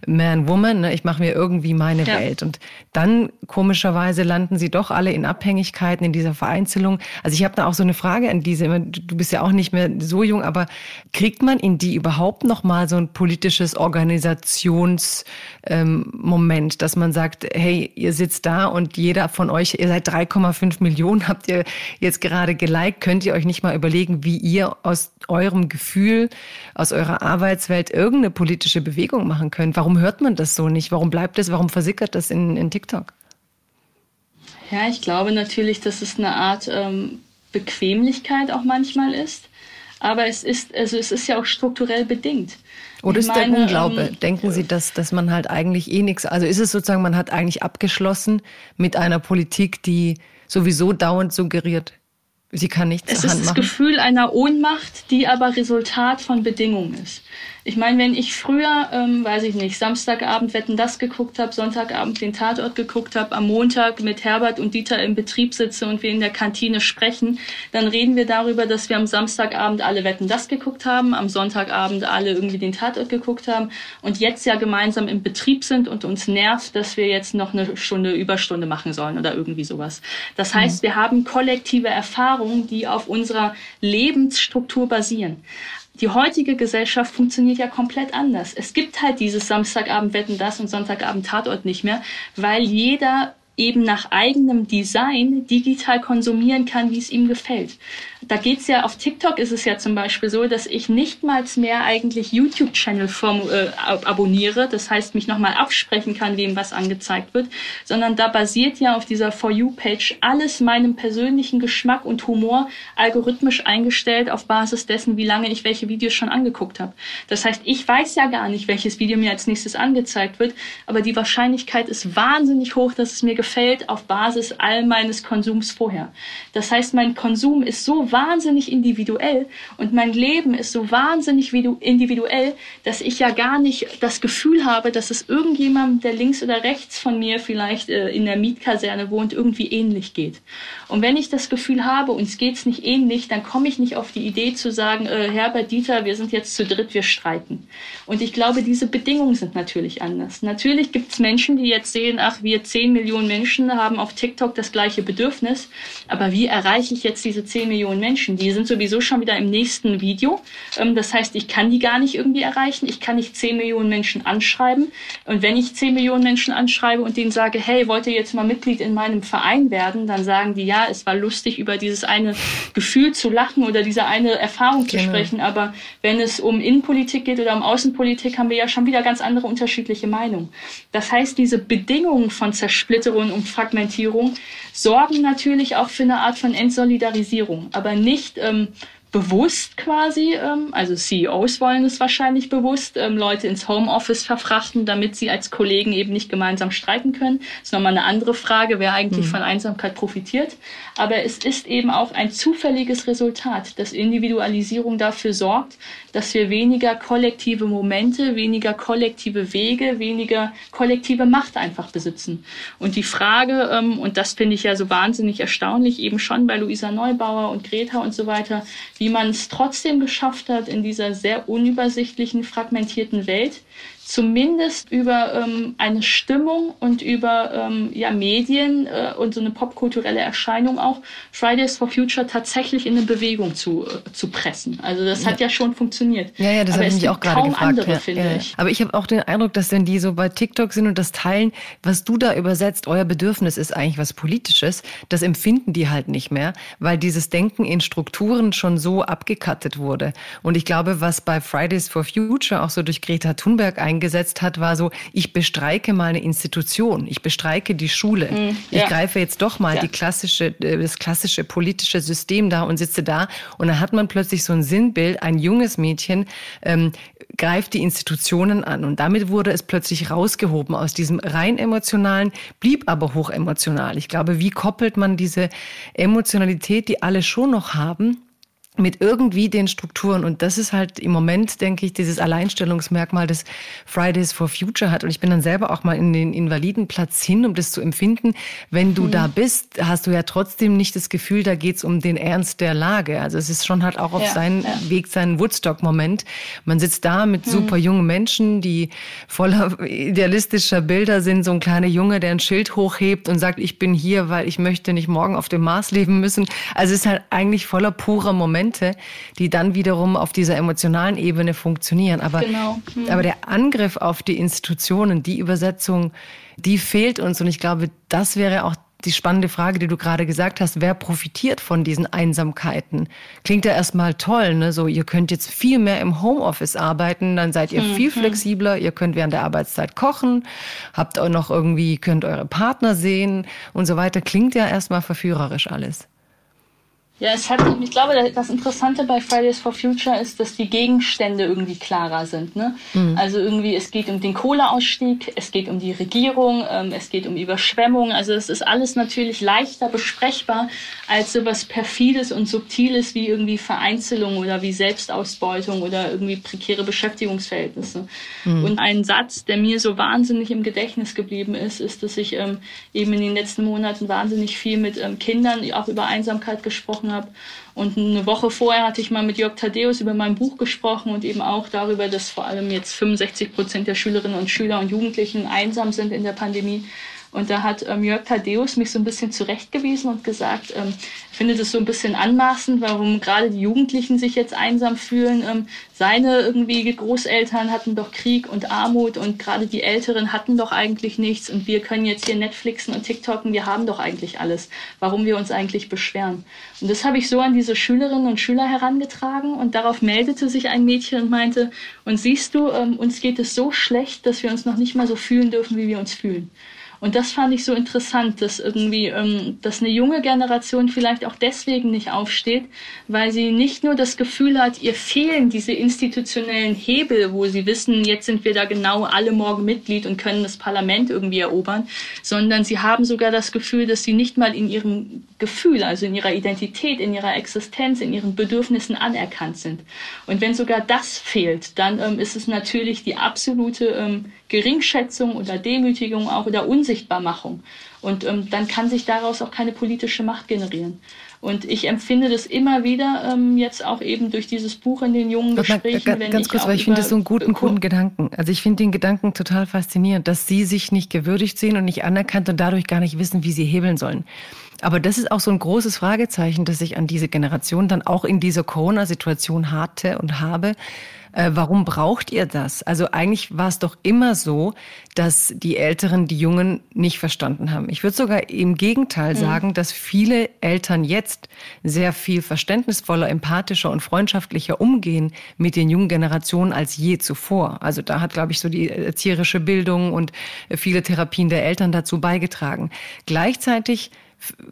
Man-Woman. Ne? Ich mache mir irgendwie meine ja. Welt. Und dann komischerweise landen sie doch alle in Abhängigkeiten, in dieser Vereinzelung. Also ich habe da auch so eine Frage an diese. Du bist ja auch nicht mehr so jung, aber kriegt man in die überhaupt noch mal so ein politisches Organisationsmoment? Ähm, dass man sagt, hey, ihr sitzt da und jeder von euch, ihr seid 3,5 Millionen, habt ihr jetzt gerade geliked, könnt ihr euch nicht mal überlegen, wie ihr aus eurem Gefühl, aus eurer Arbeitswelt irgendeine politische Bewegung machen könnt? Warum hört man das so nicht? Warum bleibt es, warum versickert das in, in TikTok? Ja, ich glaube natürlich, dass es eine Art ähm, Bequemlichkeit auch manchmal ist. Aber es ist, also es ist ja auch strukturell bedingt. Oder ist meine, der Unglaube? Ähm, Denken Sie, dass, dass man halt eigentlich eh nichts, also ist es sozusagen, man hat eigentlich abgeschlossen mit einer Politik, die sowieso dauernd suggeriert, sie kann nichts Es ist das Gefühl einer Ohnmacht, die aber Resultat von Bedingungen ist. Ich meine, wenn ich früher, ähm, weiß ich nicht, Samstagabend Wetten das geguckt habe, Sonntagabend den Tatort geguckt habe, am Montag mit Herbert und Dieter im Betrieb sitze und wir in der Kantine sprechen, dann reden wir darüber, dass wir am Samstagabend alle Wetten das geguckt haben, am Sonntagabend alle irgendwie den Tatort geguckt haben und jetzt ja gemeinsam im Betrieb sind und uns nervt, dass wir jetzt noch eine Stunde Überstunde machen sollen oder irgendwie sowas. Das heißt, mhm. wir haben kollektive Erfahrungen, die auf unserer Lebensstruktur basieren die heutige Gesellschaft funktioniert ja komplett anders. Es gibt halt dieses Samstagabend Wetten das und Sonntagabend Tatort nicht mehr, weil jeder eben nach eigenem Design digital konsumieren kann, wie es ihm gefällt. Da geht's ja, auf TikTok ist es ja zum Beispiel so, dass ich nicht mal mehr eigentlich YouTube-Channel äh, abonniere, das heißt mich nochmal absprechen kann, wem was angezeigt wird, sondern da basiert ja auf dieser For You-Page alles meinem persönlichen Geschmack und Humor algorithmisch eingestellt auf Basis dessen, wie lange ich welche Videos schon angeguckt habe. Das heißt, ich weiß ja gar nicht, welches Video mir als nächstes angezeigt wird, aber die Wahrscheinlichkeit ist wahnsinnig hoch, dass es mir gefällt auf Basis all meines Konsums vorher. Das heißt, mein Konsum ist so wahnsinnig individuell und mein Leben ist so wahnsinnig individuell, dass ich ja gar nicht das Gefühl habe, dass es irgendjemandem, der links oder rechts von mir vielleicht äh, in der Mietkaserne wohnt, irgendwie ähnlich geht. Und wenn ich das Gefühl habe, uns geht's nicht ähnlich, dann komme ich nicht auf die Idee zu sagen, äh, Herbert Dieter, wir sind jetzt zu dritt, wir streiten. Und ich glaube, diese Bedingungen sind natürlich anders. Natürlich gibt's Menschen, die jetzt sehen, ach, wir zehn Millionen Menschen haben auf TikTok das gleiche Bedürfnis, aber wie erreiche ich jetzt diese zehn Millionen Millionen Menschen. Die sind sowieso schon wieder im nächsten Video. Ähm, das heißt, ich kann die gar nicht irgendwie erreichen. Ich kann nicht 10 Millionen Menschen anschreiben. Und wenn ich 10 Millionen Menschen anschreibe und denen sage, hey, wollt ihr jetzt mal Mitglied in meinem Verein werden, dann sagen die, ja, es war lustig, über dieses eine Gefühl zu lachen oder diese eine Erfahrung zu genau. sprechen. Aber wenn es um Innenpolitik geht oder um Außenpolitik, haben wir ja schon wieder ganz andere unterschiedliche Meinungen. Das heißt, diese Bedingungen von Zersplitterung und Fragmentierung sorgen natürlich auch für eine Art von Entsolidarisierung, aber nicht ähm, bewusst quasi, ähm, also CEOs wollen es wahrscheinlich bewusst, ähm, Leute ins Homeoffice verfrachten, damit sie als Kollegen eben nicht gemeinsam streiken können. Das ist nochmal eine andere Frage, wer eigentlich mhm. von Einsamkeit profitiert. Aber es ist eben auch ein zufälliges Resultat, dass Individualisierung dafür sorgt, dass wir weniger kollektive Momente, weniger kollektive Wege, weniger kollektive Macht einfach besitzen. Und die Frage, ähm, und das finde ich ja so wahnsinnig erstaunlich, eben schon bei Luisa Neubauer und Greta und so weiter, wie man es trotzdem geschafft hat, in dieser sehr unübersichtlichen, fragmentierten Welt zumindest über ähm, eine Stimmung und über ähm, ja, Medien äh, und so eine popkulturelle Erscheinung auch Fridays for Future tatsächlich in eine Bewegung zu, äh, zu pressen. Also das hat ja, ja schon funktioniert. Ja, ja, das habe ich mich auch gerade gefragt. Andere, ja, finde ja. Ich. Aber ich habe auch den Eindruck, dass wenn die so bei TikTok sind und das teilen, was du da übersetzt, euer Bedürfnis ist eigentlich was Politisches, das empfinden die halt nicht mehr, weil dieses Denken in Strukturen schon so abgekattet wurde. Und ich glaube, was bei Fridays for Future auch so durch Greta Thunberg eingegangen eingesetzt hat, war so, ich bestreike mal eine Institution, ich bestreike die Schule. Mhm, ja. Ich greife jetzt doch mal ja. die klassische, äh, das klassische politische System da und sitze da. Und dann hat man plötzlich so ein Sinnbild, ein junges Mädchen ähm, greift die Institutionen an. Und damit wurde es plötzlich rausgehoben aus diesem rein emotionalen, blieb aber hoch emotional. Ich glaube, wie koppelt man diese Emotionalität, die alle schon noch haben, mit irgendwie den Strukturen. Und das ist halt im Moment, denke ich, dieses Alleinstellungsmerkmal, das Fridays for Future hat. Und ich bin dann selber auch mal in den Invalidenplatz hin, um das zu empfinden. Wenn du mhm. da bist, hast du ja trotzdem nicht das Gefühl, da geht's um den Ernst der Lage. Also es ist schon halt auch auf ja, seinen ja. Weg, seinen Woodstock-Moment. Man sitzt da mit mhm. super jungen Menschen, die voller idealistischer Bilder sind. So ein kleiner Junge, der ein Schild hochhebt und sagt, ich bin hier, weil ich möchte nicht morgen auf dem Mars leben müssen. Also es ist halt eigentlich voller purer Moment Momente, die dann wiederum auf dieser emotionalen Ebene funktionieren. Aber, genau. hm. aber der Angriff auf die Institutionen, die Übersetzung, die fehlt uns. Und ich glaube, das wäre auch die spannende Frage, die du gerade gesagt hast, wer profitiert von diesen Einsamkeiten? Klingt ja erstmal toll, ne? So, ihr könnt jetzt viel mehr im Homeoffice arbeiten, dann seid ihr mhm. viel flexibler, ihr könnt während der Arbeitszeit kochen, habt auch noch irgendwie, könnt eure Partner sehen und so weiter. Klingt ja erstmal verführerisch alles. Ja, es hat, ich glaube, das Interessante bei Fridays for Future ist, dass die Gegenstände irgendwie klarer sind. Ne? Mhm. Also irgendwie, es geht um den Kohleausstieg, es geht um die Regierung, ähm, es geht um Überschwemmung. Also es ist alles natürlich leichter besprechbar als so was perfides und subtiles wie irgendwie Vereinzelung oder wie Selbstausbeutung oder irgendwie prekäre Beschäftigungsverhältnisse. Mhm. Und ein Satz, der mir so wahnsinnig im Gedächtnis geblieben ist, ist, dass ich ähm, eben in den letzten Monaten wahnsinnig viel mit ähm, Kindern auch über Einsamkeit gesprochen habe. Und eine Woche vorher hatte ich mal mit Jörg Thaddeus über mein Buch gesprochen und eben auch darüber, dass vor allem jetzt 65 Prozent der Schülerinnen und Schüler und Jugendlichen einsam sind in der Pandemie. Und da hat ähm, Jörg Thaddeus mich so ein bisschen zurechtgewiesen und gesagt, ähm, ich finde das so ein bisschen anmaßend, warum gerade die Jugendlichen sich jetzt einsam fühlen. Ähm, seine irgendwie Großeltern hatten doch Krieg und Armut und gerade die Älteren hatten doch eigentlich nichts und wir können jetzt hier Netflixen und TikToken, wir haben doch eigentlich alles. Warum wir uns eigentlich beschweren? Und das habe ich so an diese Schülerinnen und Schüler herangetragen und darauf meldete sich ein Mädchen und meinte, und siehst du, ähm, uns geht es so schlecht, dass wir uns noch nicht mal so fühlen dürfen, wie wir uns fühlen. Und das fand ich so interessant, dass irgendwie, ähm, dass eine junge Generation vielleicht auch deswegen nicht aufsteht, weil sie nicht nur das Gefühl hat, ihr fehlen diese institutionellen Hebel, wo sie wissen, jetzt sind wir da genau alle morgen Mitglied und können das Parlament irgendwie erobern, sondern sie haben sogar das Gefühl, dass sie nicht mal in ihrem Gefühl, also in ihrer Identität, in ihrer Existenz, in ihren Bedürfnissen anerkannt sind. Und wenn sogar das fehlt, dann ähm, ist es natürlich die absolute ähm, Geringschätzung oder Demütigung auch oder Unsichtbarmachung. Und ähm, dann kann sich daraus auch keine politische Macht generieren. Und ich empfinde das immer wieder ähm, jetzt auch eben durch dieses Buch in den jungen Gesprächen. Ganz, wenn ganz ich kurz, weil ich finde das so einen guten, guten Gedanken. Also ich finde den Gedanken total faszinierend, dass sie sich nicht gewürdigt sehen und nicht anerkannt und dadurch gar nicht wissen, wie sie hebeln sollen. Aber das ist auch so ein großes Fragezeichen, das ich an diese Generation dann auch in dieser Corona-Situation hatte und habe. Äh, warum braucht ihr das? Also eigentlich war es doch immer so, dass die Älteren die Jungen nicht verstanden haben. Ich würde sogar im Gegenteil mhm. sagen, dass viele Eltern jetzt sehr viel verständnisvoller, empathischer und freundschaftlicher umgehen mit den jungen Generationen als je zuvor. Also da hat, glaube ich, so die erzieherische Bildung und viele Therapien der Eltern dazu beigetragen. Gleichzeitig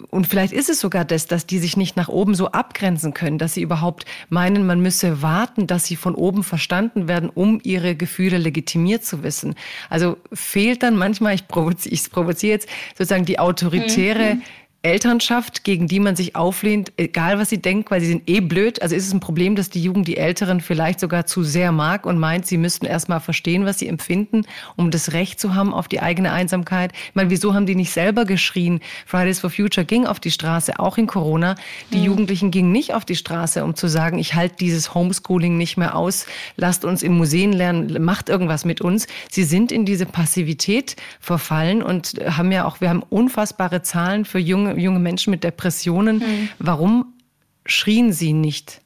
und vielleicht ist es sogar das, dass die sich nicht nach oben so abgrenzen können, dass sie überhaupt meinen, man müsse warten, dass sie von oben verstanden werden, um ihre Gefühle legitimiert zu wissen. Also fehlt dann manchmal, ich provoziere, ich provoziere jetzt sozusagen die autoritäre mhm. Elternschaft, gegen die man sich auflehnt, egal was sie denkt, weil sie sind eh blöd. Also ist es ein Problem, dass die Jugend die Älteren vielleicht sogar zu sehr mag und meint, sie müssten erst mal verstehen, was sie empfinden, um das Recht zu haben auf die eigene Einsamkeit. Ich meine, wieso haben die nicht selber geschrien? Fridays for Future ging auf die Straße, auch in Corona. Die mhm. Jugendlichen gingen nicht auf die Straße, um zu sagen, ich halte dieses Homeschooling nicht mehr aus, lasst uns in Museen lernen, macht irgendwas mit uns. Sie sind in diese Passivität verfallen und haben ja auch, wir haben unfassbare Zahlen für junge junge Menschen mit Depressionen. Mhm. Warum schrien sie nicht?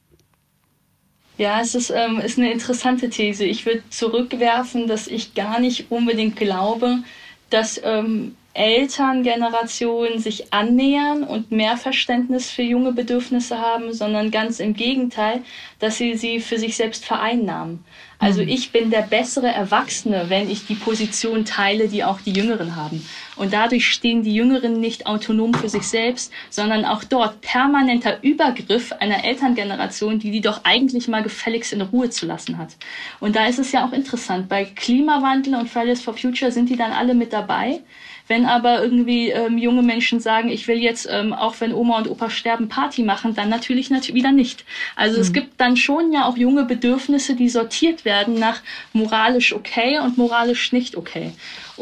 Ja, es ist, ähm, ist eine interessante These. Ich würde zurückwerfen, dass ich gar nicht unbedingt glaube, dass ähm, Elterngenerationen sich annähern und mehr Verständnis für junge Bedürfnisse haben, sondern ganz im Gegenteil, dass sie sie für sich selbst vereinnahmen. Also mhm. ich bin der bessere Erwachsene, wenn ich die Position teile, die auch die Jüngeren haben. Und dadurch stehen die Jüngeren nicht autonom für sich selbst, sondern auch dort permanenter Übergriff einer Elterngeneration, die die doch eigentlich mal gefälligst in Ruhe zu lassen hat. Und da ist es ja auch interessant. Bei Klimawandel und Fridays for Future sind die dann alle mit dabei. Wenn aber irgendwie ähm, junge Menschen sagen, ich will jetzt, ähm, auch wenn Oma und Opa sterben, Party machen, dann natürlich nat wieder nicht. Also mhm. es gibt dann schon ja auch junge Bedürfnisse, die sortiert werden nach moralisch okay und moralisch nicht okay.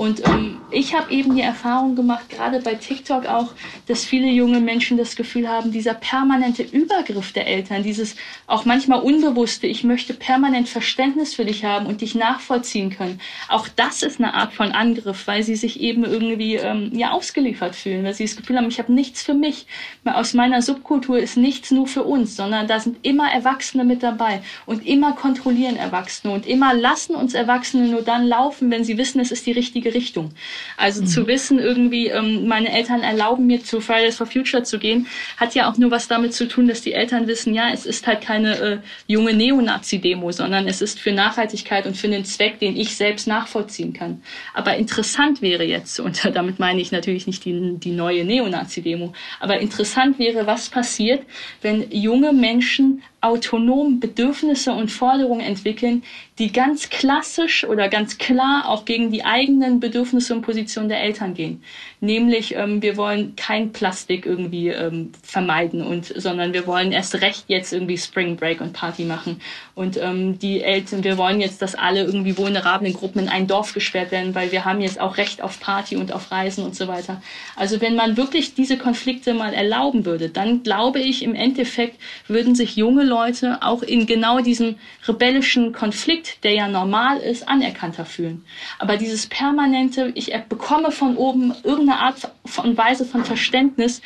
Und ähm, ich habe eben die Erfahrung gemacht, gerade bei TikTok auch, dass viele junge Menschen das Gefühl haben, dieser permanente Übergriff der Eltern, dieses auch manchmal unbewusste, ich möchte permanent Verständnis für dich haben und dich nachvollziehen können. Auch das ist eine Art von Angriff, weil sie sich eben irgendwie ähm, ja ausgeliefert fühlen, weil sie das Gefühl haben, ich habe nichts für mich. Aus meiner Subkultur ist nichts nur für uns, sondern da sind immer Erwachsene mit dabei und immer kontrollieren Erwachsene und immer lassen uns Erwachsene nur dann laufen, wenn sie wissen, es ist die richtige richtige Richtung. Also mhm. zu wissen, irgendwie, ähm, meine Eltern erlauben mir zu Fridays for Future zu gehen, hat ja auch nur was damit zu tun, dass die Eltern wissen, ja, es ist halt keine äh, junge Neonazi-Demo, sondern es ist für Nachhaltigkeit und für einen Zweck, den ich selbst nachvollziehen kann. Aber interessant wäre jetzt, und damit meine ich natürlich nicht die, die neue Neonazi-Demo, aber interessant wäre, was passiert, wenn junge Menschen autonom Bedürfnisse und Forderungen entwickeln, die ganz klassisch oder ganz klar auch gegen die eigenen Bedürfnisse und Positionen der Eltern gehen. Nämlich, ähm, wir wollen kein Plastik irgendwie ähm, vermeiden und, sondern wir wollen erst recht jetzt irgendwie Spring Break und Party machen. Und ähm, die Eltern, wir wollen jetzt, dass alle irgendwie vulnerablen Gruppen in ein Dorf gesperrt werden, weil wir haben jetzt auch Recht auf Party und auf Reisen und so weiter. Also wenn man wirklich diese Konflikte mal erlauben würde, dann glaube ich, im Endeffekt würden sich junge Leute auch in genau diesem rebellischen Konflikt, der ja normal ist, anerkannter fühlen. Aber dieses permanente, ich bekomme von oben irgendeine Art und Weise von Verständnis,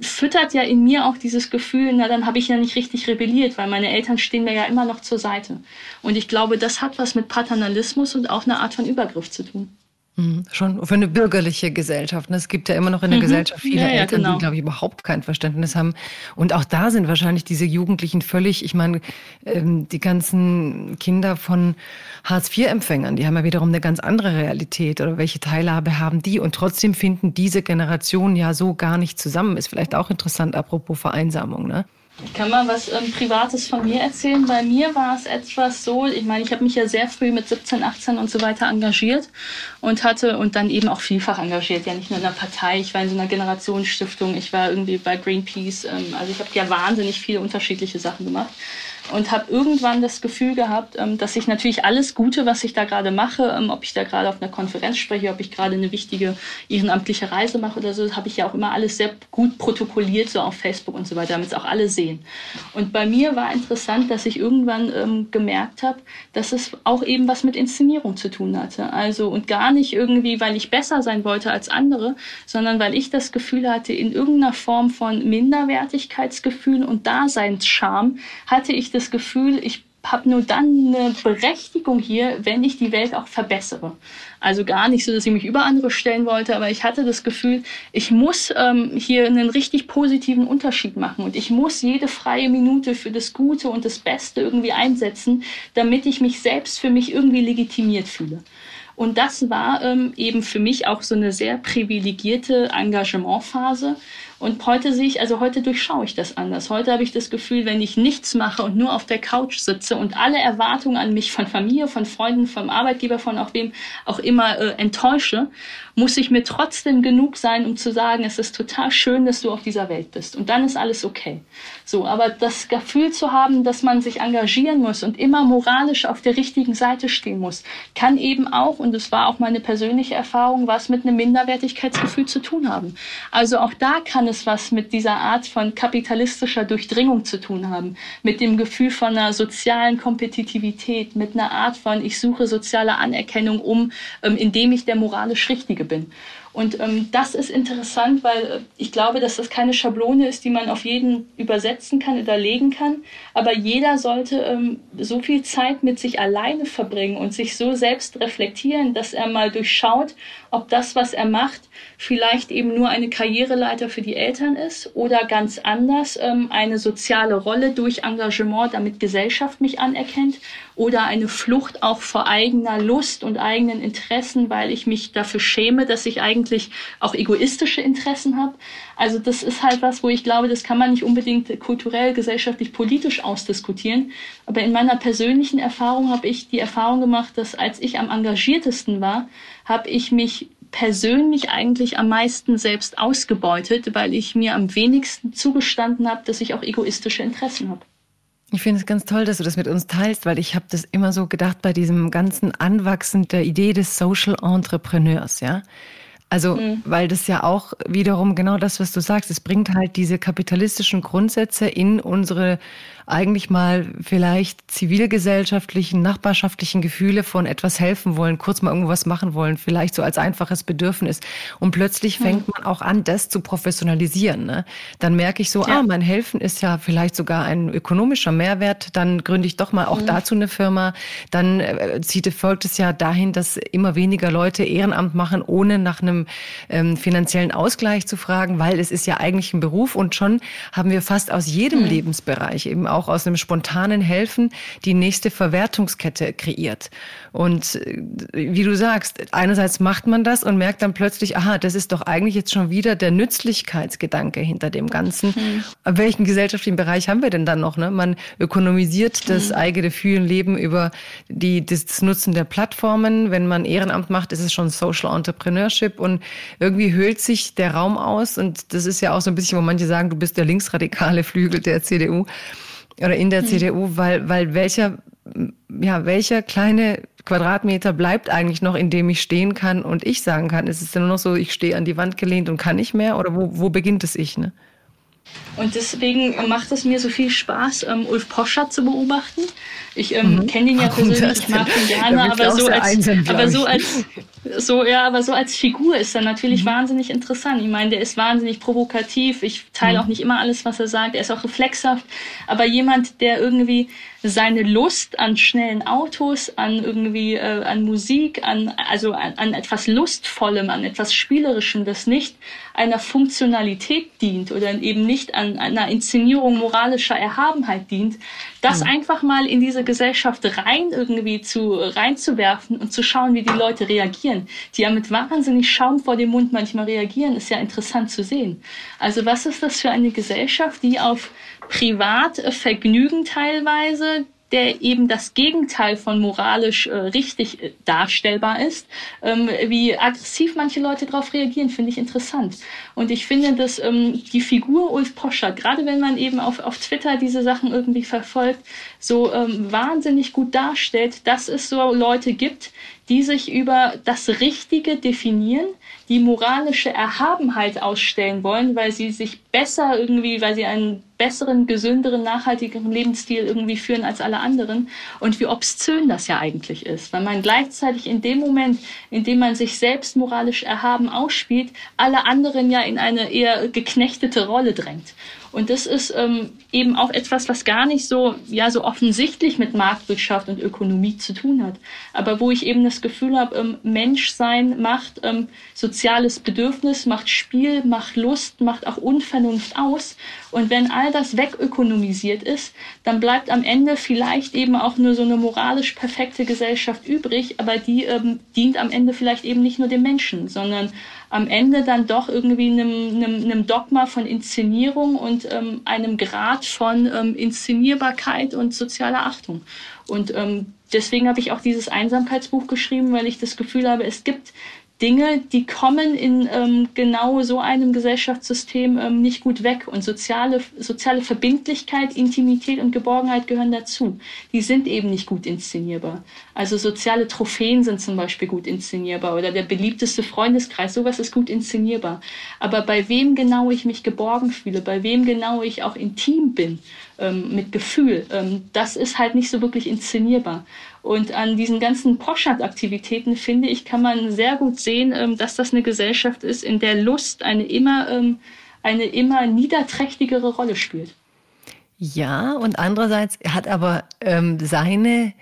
füttert ja in mir auch dieses Gefühl, na dann habe ich ja nicht richtig rebelliert, weil meine Eltern stehen mir ja immer noch zur Seite. Und ich glaube, das hat was mit Paternalismus und auch eine Art von Übergriff zu tun. Mhm, schon für eine bürgerliche Gesellschaft. Es gibt ja immer noch in der mhm. Gesellschaft viele ja, ja, Eltern, genau. die, glaube ich, überhaupt kein Verständnis haben. Und auch da sind wahrscheinlich diese Jugendlichen völlig, ich meine, ähm, die ganzen Kinder von Hartz-IV-Empfängern, die haben ja wiederum eine ganz andere Realität oder welche Teilhabe haben die. Und trotzdem finden diese Generationen ja so gar nicht zusammen. Ist vielleicht auch interessant, apropos Vereinsamung, ne? Kann mal was ähm, Privates von mir erzählen. Bei mir war es etwas so, ich meine, ich habe mich ja sehr früh mit 17, 18 und so weiter engagiert und hatte und dann eben auch vielfach engagiert, ja nicht nur in der Partei, ich war in so einer Generationsstiftung, ich war irgendwie bei Greenpeace, ähm, also ich habe ja wahnsinnig viele unterschiedliche Sachen gemacht und habe irgendwann das Gefühl gehabt, ähm, dass ich natürlich alles Gute, was ich da gerade mache, ähm, ob ich da gerade auf einer Konferenz spreche, ob ich gerade eine wichtige ehrenamtliche Reise mache oder so, habe ich ja auch immer alles sehr gut protokolliert, so auf Facebook und so weiter, damit es auch alle sehen. Und bei mir war interessant, dass ich irgendwann ähm, gemerkt habe, dass es auch eben was mit Inszenierung zu tun hatte. Also und gar nicht irgendwie, weil ich besser sein wollte als andere, sondern weil ich das Gefühl hatte, in irgendeiner Form von Minderwertigkeitsgefühl und Daseinsscham hatte ich das Gefühl, ich habe nur dann eine Berechtigung hier, wenn ich die Welt auch verbessere. Also gar nicht so, dass ich mich über andere stellen wollte, aber ich hatte das Gefühl, ich muss ähm, hier einen richtig positiven Unterschied machen und ich muss jede freie Minute für das Gute und das Beste irgendwie einsetzen, damit ich mich selbst für mich irgendwie legitimiert fühle. Und das war ähm, eben für mich auch so eine sehr privilegierte Engagementphase, Und heute sehe ich, also heute durchschaue ich das anders. Heute habe ich das Gefühl, wenn ich nichts mache und nur auf der Couch sitze und alle Erwartungen an mich von Familie, von Freunden, vom Arbeitgeber, von auch wem auch immer äh, enttäusche, muss ich mir trotzdem genug sein, um zu sagen, es ist total schön, dass du auf dieser Welt bist. Und dann ist alles okay. So, aber das Gefühl zu haben, dass man sich engagieren muss und immer moralisch auf der richtigen Seite stehen muss, kann eben auch, und das war auch meine persönliche Erfahrung, was mit einem Minderwertigkeitsgefühl zu tun haben. Also auch da kann es was mit dieser Art von kapitalistischer Durchdringung zu tun haben, mit dem Gefühl von einer sozialen Kompetitivität, mit einer Art von, ich suche soziale Anerkennung um, ähm, indem ich der moralisch Richtige bin. Und ähm, das ist interessant, weil äh, ich glaube, dass das keine Schablone ist, die man auf jeden übersetzen kann oder legen kann. Aber jeder sollte ähm, so viel Zeit mit sich alleine verbringen und sich so selbst reflektieren, dass er mal durchschaut, ob das, was er macht, vielleicht eben nur eine Karriereleiter für die Eltern ist oder ganz anders ähm, eine soziale Rolle durch Engagement, damit Gesellschaft mich anerkennt oder eine Flucht auch vor eigener Lust und eigenen Interessen, weil ich mich dafür schäme, dass ich eigentlich auch egoistische Interessen habe. Also das ist halt was, wo ich glaube, das kann man nicht unbedingt kulturell, gesellschaftlich, politisch ausdiskutieren. Aber in meiner persönlichen Erfahrung habe ich die Erfahrung gemacht, dass als ich am engagiertesten war, habe ich mich persönlich eigentlich am meisten selbst ausgebeutet, weil ich mir am wenigsten zugestanden habe, dass ich auch egoistische Interessen habe. Ich finde es ganz toll, dass du das mit uns teilst, weil ich habe das immer so gedacht bei diesem ganzen Anwachsen der Idee des Social Entrepreneurs, ja. Also, mhm. weil das ja auch wiederum genau das, was du sagst, es bringt halt diese kapitalistischen Grundsätze in unsere eigentlich mal vielleicht zivilgesellschaftlichen, nachbarschaftlichen Gefühle von etwas helfen wollen, kurz mal irgendwas machen wollen, vielleicht so als einfaches Bedürfnis. Und plötzlich fängt man auch an, das zu professionalisieren. Ne? Dann merke ich so, ja. ah, mein Helfen ist ja vielleicht sogar ein ökonomischer Mehrwert. Dann gründe ich doch mal auch mhm. dazu eine Firma. Dann äh, zieht, folgt es ja dahin, dass immer weniger Leute Ehrenamt machen, ohne nach einem ähm, finanziellen Ausgleich zu fragen, weil es ist ja eigentlich ein Beruf und schon haben wir fast aus jedem mhm. Lebensbereich eben auch aus einem spontanen Helfen die nächste Verwertungskette kreiert. Und äh, wie du sagst, einerseits macht man das und merkt dann plötzlich, aha, das ist doch eigentlich jetzt schon wieder der Nützlichkeitsgedanke hinter dem Ganzen. Mhm. Welchen gesellschaftlichen Bereich haben wir denn dann noch? Ne? Man ökonomisiert das mhm. eigene Fühlen, Leben über die, das Nutzen der Plattformen. Wenn man Ehrenamt macht, ist es schon Social Entrepreneurship und irgendwie höhlt sich der Raum aus und das ist ja auch so ein bisschen, wo manche sagen, du bist der linksradikale Flügel der CDU oder in der hm. CDU, weil, weil welcher, ja, welcher kleine Quadratmeter bleibt eigentlich noch, in dem ich stehen kann und ich sagen kann, ist es denn nur noch so, ich stehe an die Wand gelehnt und kann nicht mehr oder wo, wo beginnt es Ich, ne? Und deswegen macht es mir so viel Spaß, ähm, Ulf Poschardt zu beobachten. Ich ähm, mhm. kenne ihn ja Warum persönlich, ich mag ihn gerne, aber so, als, aber so als so ja, aber so als Figur ist er natürlich mhm. wahnsinnig interessant. Ich meine, der ist wahnsinnig provokativ. Ich teile mhm. auch nicht immer alles, was er sagt. Er ist auch reflexhaft, aber jemand, der irgendwie seine Lust an schnellen Autos, an irgendwie äh, an Musik, an also an, an etwas lustvollem, an etwas spielerischem, das nicht einer Funktionalität dient oder eben nicht an einer Inszenierung moralischer Erhabenheit dient, das mhm. einfach mal in diese Gesellschaft rein irgendwie zu reinzuwerfen und zu schauen, wie die Leute reagieren, die ja mit wahnsinnig Schaum vor dem Mund manchmal reagieren, ist ja interessant zu sehen. Also was ist das für eine Gesellschaft, die auf Privatvergnügen teilweise der eben das Gegenteil von moralisch äh, richtig äh, darstellbar ist. Ähm, wie aggressiv manche Leute darauf reagieren, finde ich interessant. Und ich finde, dass ähm, die Figur Ulf Poscher, gerade wenn man eben auf, auf Twitter diese Sachen irgendwie verfolgt, so ähm, wahnsinnig gut darstellt, dass es so Leute gibt, die sich über das Richtige definieren, die moralische Erhabenheit ausstellen wollen, weil sie sich besser irgendwie, weil sie einen besseren, gesünderen, nachhaltigeren Lebensstil irgendwie führen als alle anderen und wie obszön das ja eigentlich ist, weil man gleichzeitig in dem Moment, in dem man sich selbst moralisch erhaben ausspielt, alle anderen ja in eine eher geknechtete Rolle drängt. Und das ist ähm, eben auch etwas, was gar nicht so, ja, so offensichtlich mit Marktwirtschaft und Ökonomie zu tun hat. Aber wo ich eben das Gefühl habe, ähm, Menschsein macht ähm, soziales Bedürfnis, macht Spiel, macht Lust, macht auch Unvernunft aus. Und wenn all das wegökonomisiert ist, dann bleibt am Ende vielleicht eben auch nur so eine moralisch perfekte Gesellschaft übrig, aber die ähm, dient am Ende vielleicht eben nicht nur dem Menschen, sondern am Ende dann doch irgendwie einem, einem, einem Dogma von Inszenierung und ähm, einem Grad von ähm, Inszenierbarkeit und sozialer Achtung. Und ähm, deswegen habe ich auch dieses Einsamkeitsbuch geschrieben, weil ich das Gefühl habe, es gibt Dinge, die kommen in ähm, genau so einem Gesellschaftssystem ähm, nicht gut weg. Und soziale, soziale Verbindlichkeit, Intimität und Geborgenheit gehören dazu. Die sind eben nicht gut inszenierbar. Also soziale Trophäen sind zum Beispiel gut inszenierbar oder der beliebteste Freundeskreis, sowas ist gut inszenierbar. Aber bei wem genau ich mich geborgen fühle, bei wem genau ich auch intim bin, ähm, mit Gefühl, ähm, das ist halt nicht so wirklich inszenierbar. Und an diesen ganzen Poschardt-Aktivitäten, finde ich, kann man sehr gut sehen, ähm, dass das eine Gesellschaft ist, in der Lust eine immer, ähm, eine immer niederträchtigere Rolle spielt. Ja, und andererseits hat aber ähm, seine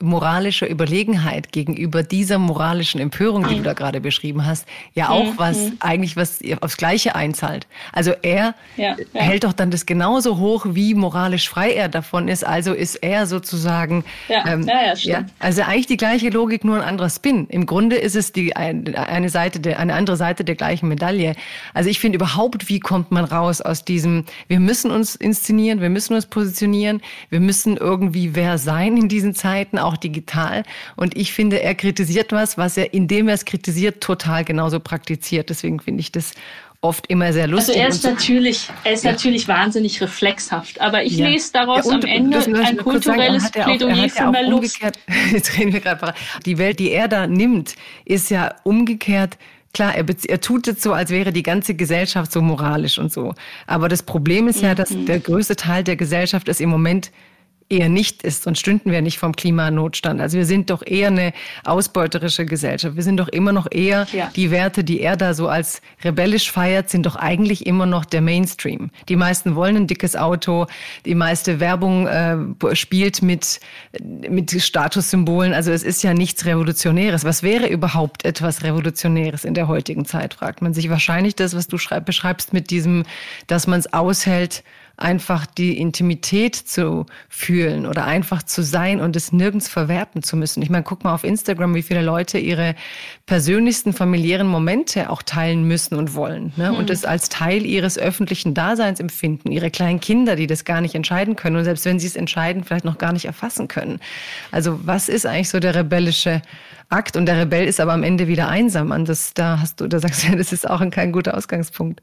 moralische Überlegenheit gegenüber dieser moralischen Empörung, die mhm. du da gerade beschrieben hast, ja auch mhm. was eigentlich was aufs Gleiche einzahlt. Also er ja, ja. hält doch dann das genauso hoch, wie moralisch frei er davon ist. Also ist er sozusagen ja, ähm, ja, also eigentlich die gleiche Logik, nur ein anderer Spin. Im Grunde ist es die eine Seite der, eine andere Seite der gleichen Medaille. Also ich finde überhaupt, wie kommt man raus aus diesem? Wir müssen uns inszenieren, wir müssen uns positionieren, wir müssen irgendwie wer sein in diesen Zeiten auch digital. Und ich finde, er kritisiert was, was er, indem er es kritisiert, total genauso praktiziert. Deswegen finde ich das oft immer sehr lustig. Also er ist natürlich, er ist ja. natürlich wahnsinnig reflexhaft, aber ich ja. lese daraus ja, am Ende ein kulturelles sagen, Plädoyer für mehr Lust. Jetzt reden wir gerade. Die Welt, die er da nimmt, ist ja umgekehrt Klar, er, er tut es so, als wäre die ganze Gesellschaft so moralisch und so. Aber das Problem ist ja, dass mhm. der größte Teil der Gesellschaft es im Moment eher nicht ist, sonst stünden wir nicht vom Klimanotstand. Also wir sind doch eher eine ausbeuterische Gesellschaft. Wir sind doch immer noch eher ja. die Werte, die er da so als rebellisch feiert, sind doch eigentlich immer noch der Mainstream. Die meisten wollen ein dickes Auto, die meiste Werbung äh, spielt mit, mit Statussymbolen. Also es ist ja nichts Revolutionäres. Was wäre überhaupt etwas Revolutionäres in der heutigen Zeit, fragt man sich. Wahrscheinlich das, was du beschreibst mit diesem, dass man es aushält, einfach die Intimität zu fühlen oder einfach zu sein und es nirgends verwerten zu müssen. Ich meine, guck mal auf Instagram, wie viele Leute ihre persönlichsten familiären Momente auch teilen müssen und wollen ne? Mhm. und es als Teil ihres öffentlichen Daseins empfinden. Ihre kleinen Kinder, die das gar nicht entscheiden können und selbst wenn sie es entscheiden, vielleicht noch gar nicht erfassen können. Also was ist eigentlich so der rebellische Akt? Und der Rebell ist aber am Ende wieder einsam. Und das, da hast du, da sagst du ja, das ist auch kein guter Ausgangspunkt.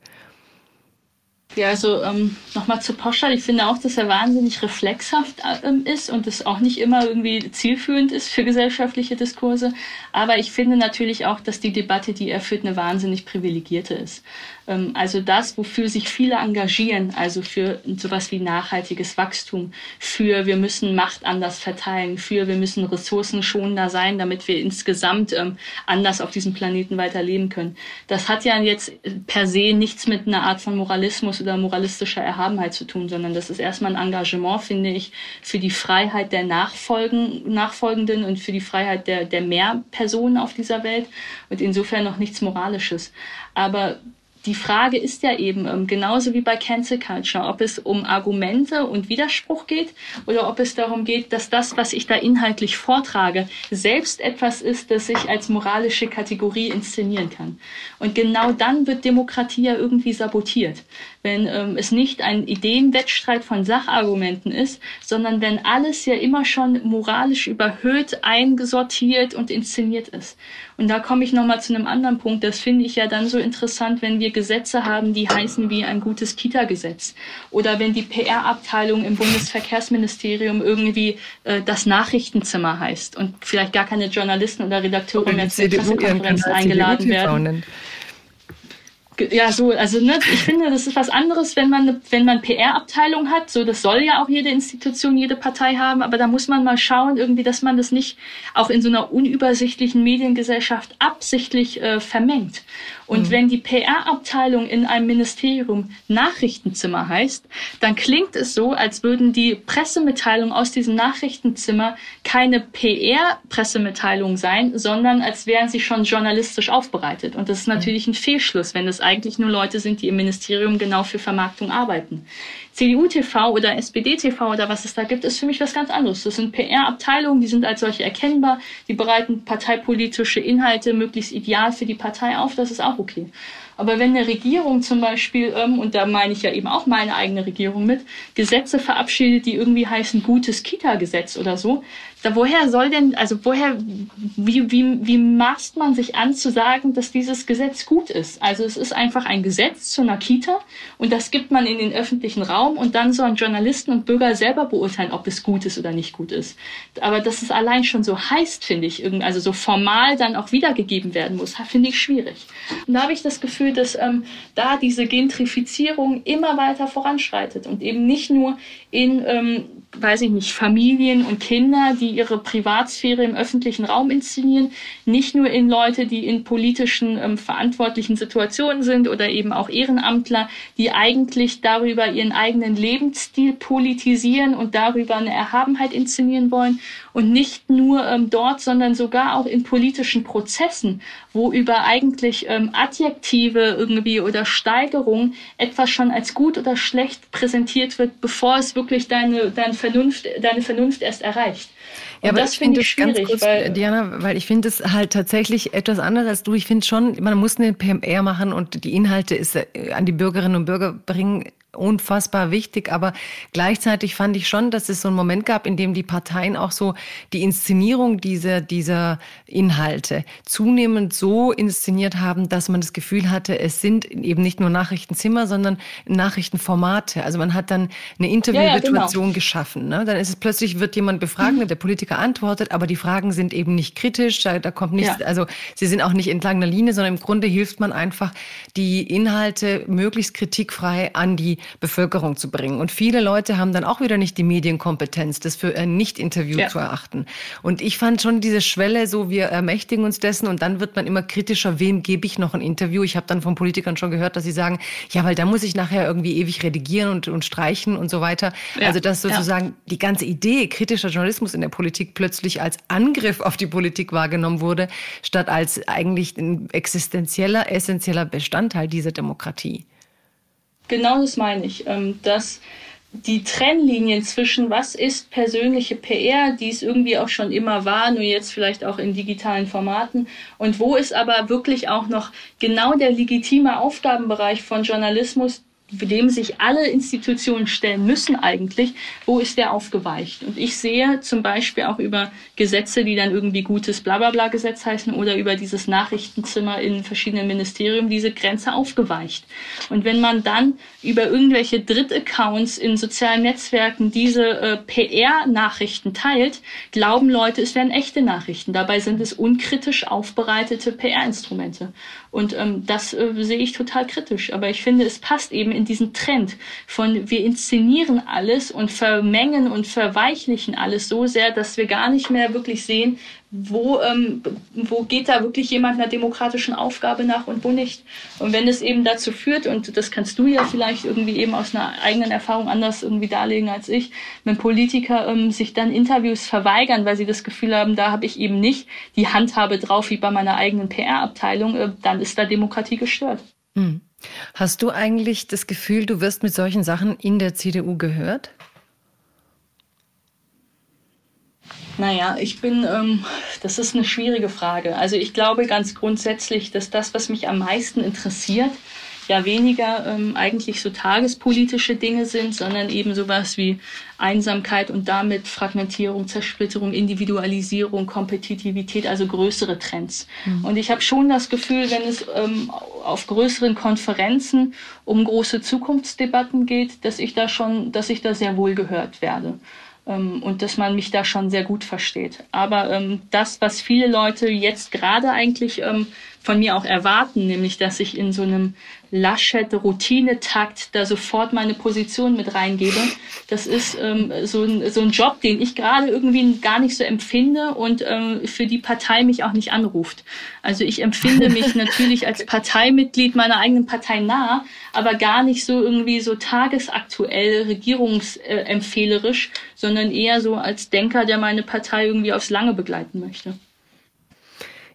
Ja, also ähm, nochmal zu Poschardt. Ich finde auch, dass er wahnsinnig reflexhaft ähm, ist und es auch nicht immer irgendwie zielführend ist für gesellschaftliche Diskurse. Aber ich finde natürlich auch, dass die Debatte, die er führt, eine wahnsinnig privilegierte ist. Ähm, also das, wofür sich viele engagieren, also für sowas wie nachhaltiges Wachstum, für wir müssen Macht anders verteilen, für wir müssen ressourcenschonender sein, damit wir insgesamt ähm, anders auf diesem Planeten weiterleben können. Das hat ja jetzt per se nichts mit einer Art von Moralismus oder moralistischer Erhabenheit zu tun, sondern das ist erstmal ein Engagement, finde ich, für die Freiheit der Nachfolgen, Nachfolgenden und für die Freiheit der, der Mehrpersonen auf dieser Welt und insofern noch nichts Moralisches. Aber die Frage ist ja eben, ähm, genauso wie bei Cancel Culture, ob es um Argumente und Widerspruch geht oder ob es darum geht, dass das, was ich da inhaltlich vortrage, selbst etwas ist, das ich als moralische Kategorie inszenieren kann. Und genau dann wird Demokratie ja irgendwie sabotiert wenn ähm, es nicht ein Ideenwettstreit von Sachargumenten ist, sondern wenn alles ja immer schon moralisch überhöht, eingesortiert und inszeniert ist. Und da komme ich nochmal zu einem anderen Punkt. Das finde ich ja dann so interessant, wenn wir Gesetze haben, die heißen wie ein gutes Kita-Gesetz. Oder wenn die PR-Abteilung im Bundesverkehrsministerium irgendwie äh, das Nachrichtenzimmer heißt und vielleicht gar keine Journalisten oder Redakteure mehr zur Pressekonferenz eingeladen werden ja, so, also ne, ich finde, das ist was anderes, wenn man, wenn man PR-Abteilung hat. So, das soll ja auch jede Institution, jede Partei haben, aber da muss man mal schauen, irgendwie, dass man das nicht auch in so einer unübersichtlichen Mediengesellschaft absichtlich äh, vermengt. Und mhm. wenn die PR-Abteilung in einem Ministerium Nachrichtenzimmer heißt, dann klingt es so, als würden die Pressemitteilungen aus diesem Nachrichtenzimmer keine PR-Pressemitteilung sein, sondern als wären sie schon journalistisch aufbereitet. Und das ist natürlich ein Fehlschluss, wenn es eigentlich nur Leute sind, die im Ministerium genau für Vermarktung arbeiten. CDU-TV oder SPD-TV oder was es da gibt, ist für mich was ganz anderes. Das sind PR-Abteilungen, die sind als solche erkennbar, die bereiten parteipolitische Inhalte möglichst ideal für die Partei auf, das ist auch okay. Aber wenn eine Regierung zum Beispiel, ähm, und da meine ich ja eben auch meine eigene Regierung mit, Gesetze verabschiedet, die irgendwie heißen gutes Kita-Gesetz oder so, woher soll denn, also woher, wie, wie, wie maßt man sich an zu sagen, dass dieses Gesetz gut ist? Also es ist einfach ein Gesetz zu einer Kita und das gibt man in den öffentlichen Raum und dann sollen Journalisten und Bürger selber beurteilen, ob es gut ist oder nicht gut ist. Aber dass es allein schon so heißt, finde ich, also so formal dann auch wiedergegeben werden muss, finde ich schwierig. Und da habe ich das Gefühl, dass ähm, da diese Gentrifizierung immer weiter voranschreitet und eben nicht nur in ähm, weiß ich nicht, Familien und Kinder, die ihre Privatsphäre im öffentlichen Raum inszenieren, nicht nur in Leute, die in politischen ähm, verantwortlichen Situationen sind oder eben auch Ehrenamtler, die eigentlich darüber ihren eigenen Lebensstil politisieren und darüber eine Erhabenheit inszenieren wollen und nicht nur ähm, dort, sondern sogar auch in politischen Prozessen, wo über eigentlich ähm, Adjektive irgendwie oder Steigerung etwas schon als gut oder schlecht präsentiert wird, bevor es wirklich deine, deine, Vernunft, deine Vernunft erst erreicht. Und ja, aber das finde ich schwierig. Kurz, weil, Diana, weil ich finde es halt tatsächlich etwas anderes als du. Ich finde schon, man muss eine PMR machen und die Inhalte ist, äh, an die Bürgerinnen und Bürger bringen unfassbar wichtig, aber gleichzeitig fand ich schon, dass es so einen Moment gab, in dem die Parteien auch so die Inszenierung dieser, dieser Inhalte zunehmend so inszeniert haben, dass man das Gefühl hatte, es sind eben nicht nur Nachrichtenzimmer, sondern Nachrichtenformate. Also man hat dann eine Interviewsituation ja, ja, genau. geschaffen. Ne? Dann ist es plötzlich, wird jemand befragt, mhm. der Politiker antwortet, aber die Fragen sind eben nicht kritisch, da, da kommt nichts, ja. also sie sind auch nicht entlang der Linie, sondern im Grunde hilft man einfach, die Inhalte möglichst kritikfrei an die Bevölkerung zu bringen. Und viele Leute haben dann auch wieder nicht die Medienkompetenz, das für ein Nicht-Interview ja. zu erachten. Und ich fand schon diese Schwelle so, wir ermächtigen uns dessen und dann wird man immer kritischer, wem gebe ich noch ein Interview? Ich habe dann von Politikern schon gehört, dass sie sagen, ja, weil da muss ich nachher irgendwie ewig redigieren und, und streichen und so weiter. Ja. Also dass sozusagen ja. die ganze Idee kritischer Journalismus in der Politik plötzlich als Angriff auf die Politik wahrgenommen wurde, statt als eigentlich ein existenzieller, essentieller Bestandteil dieser Demokratie. Genau das meine ich. Ähm, dass die Trennlinien zwischen was ist persönliche PR, die es irgendwie auch schon immer war, nur jetzt vielleicht auch in digitalen Formaten, und wo ist aber wirklich auch noch genau der legitime Aufgabenbereich von Journalismus, dem sich alle Institutionen stellen müssen eigentlich, wo ist der aufgeweicht? Und ich sehe zum Beispiel auch über Gesetze, die dann irgendwie gutes Blablabla-Gesetz heißen oder über dieses Nachrichtenzimmer in verschiedenen Ministerien diese Grenze aufgeweicht. Und wenn man dann über irgendwelche Drittaccounts in sozialen Netzwerken diese äh, PR-Nachrichten teilt, glauben Leute, es wären echte Nachrichten. Dabei sind es unkritisch aufbereitete PR-Instrumente. Und ähm, das äh, sehe ich total kritisch. Aber ich finde, es passt eben in diesen Trend von wir inszenieren alles und vermengen und verweichlichen alles so sehr, dass wir gar nicht mehr wirklich sehen, wo, ähm, wo geht da wirklich jemand einer demokratischen Aufgabe nach und wo nicht. Und wenn es eben dazu führt, und das kannst du ja vielleicht irgendwie eben aus einer eigenen Erfahrung anders irgendwie darlegen als ich, wenn Politiker ähm, sich dann Interviews verweigern, weil sie das Gefühl haben, da habe ich eben nicht die Handhabe drauf wie bei meiner eigenen PR-Abteilung, äh, dann ist da Demokratie gestört. Hm. Hast du eigentlich das Gefühl, du wirst mit solchen Sachen in der CDU gehört? Naja, ich bin, ähm, das ist eine schwierige Frage. Also ich glaube ganz grundsätzlich, dass das, was mich am meisten interessiert, ja weniger ähm, eigentlich so tagespolitische Dinge sind, sondern eben sowas wie Einsamkeit und damit Fragmentierung, Zersplitterung, Individualisierung, Kompetitivität, also größere Trends. Mhm. Und ich habe schon das Gefühl, wenn es ähm, auf größeren Konferenzen um große Zukunftsdebatten geht, dass ich da schon, dass ich da sehr wohl gehört werde und dass man mich da schon sehr gut versteht. Aber ähm, das, was viele Leute jetzt gerade eigentlich ähm, von mir auch erwarten, nämlich dass ich in so einem Laschet-Routinetakt da sofort meine Position mit reingebe. Das ist ähm, so, ein, so ein Job, den ich gerade irgendwie gar nicht so empfinde und ähm, für die Partei mich auch nicht anruft. Also ich empfinde mich natürlich als Parteimitglied meiner eigenen Partei nah, aber gar nicht so irgendwie so tagesaktuell regierungsempfehlerisch, sondern eher so als Denker, der meine Partei irgendwie aufs Lange begleiten möchte.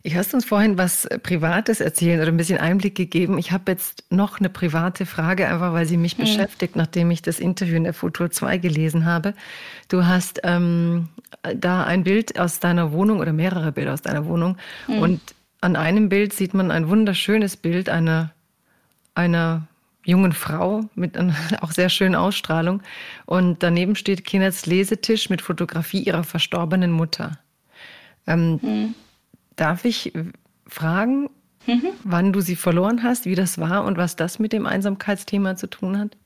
Ich hast uns vorhin was äh, Privates erzählen oder ein bisschen Einblick gegeben. Ich habe jetzt noch eine private Frage, einfach weil sie mich mhm. beschäftigt, nachdem ich das Interview in der Futur 2 gelesen habe. Du hast ähm, da ein Bild aus deiner Wohnung oder mehrere Bilder aus deiner Wohnung mhm. und an einem Bild sieht man ein wunderschönes Bild einer, einer jungen Frau mit einer auch sehr schönen Ausstrahlung. Und daneben steht Kinets Lesetisch mit Fotografie ihrer verstorbenen Mutter. Ähm, mhm. Darf ich fragen, mhm. wann du sie verloren hast, wie das war und was das mit dem Einsamkeitsthema zu tun hat?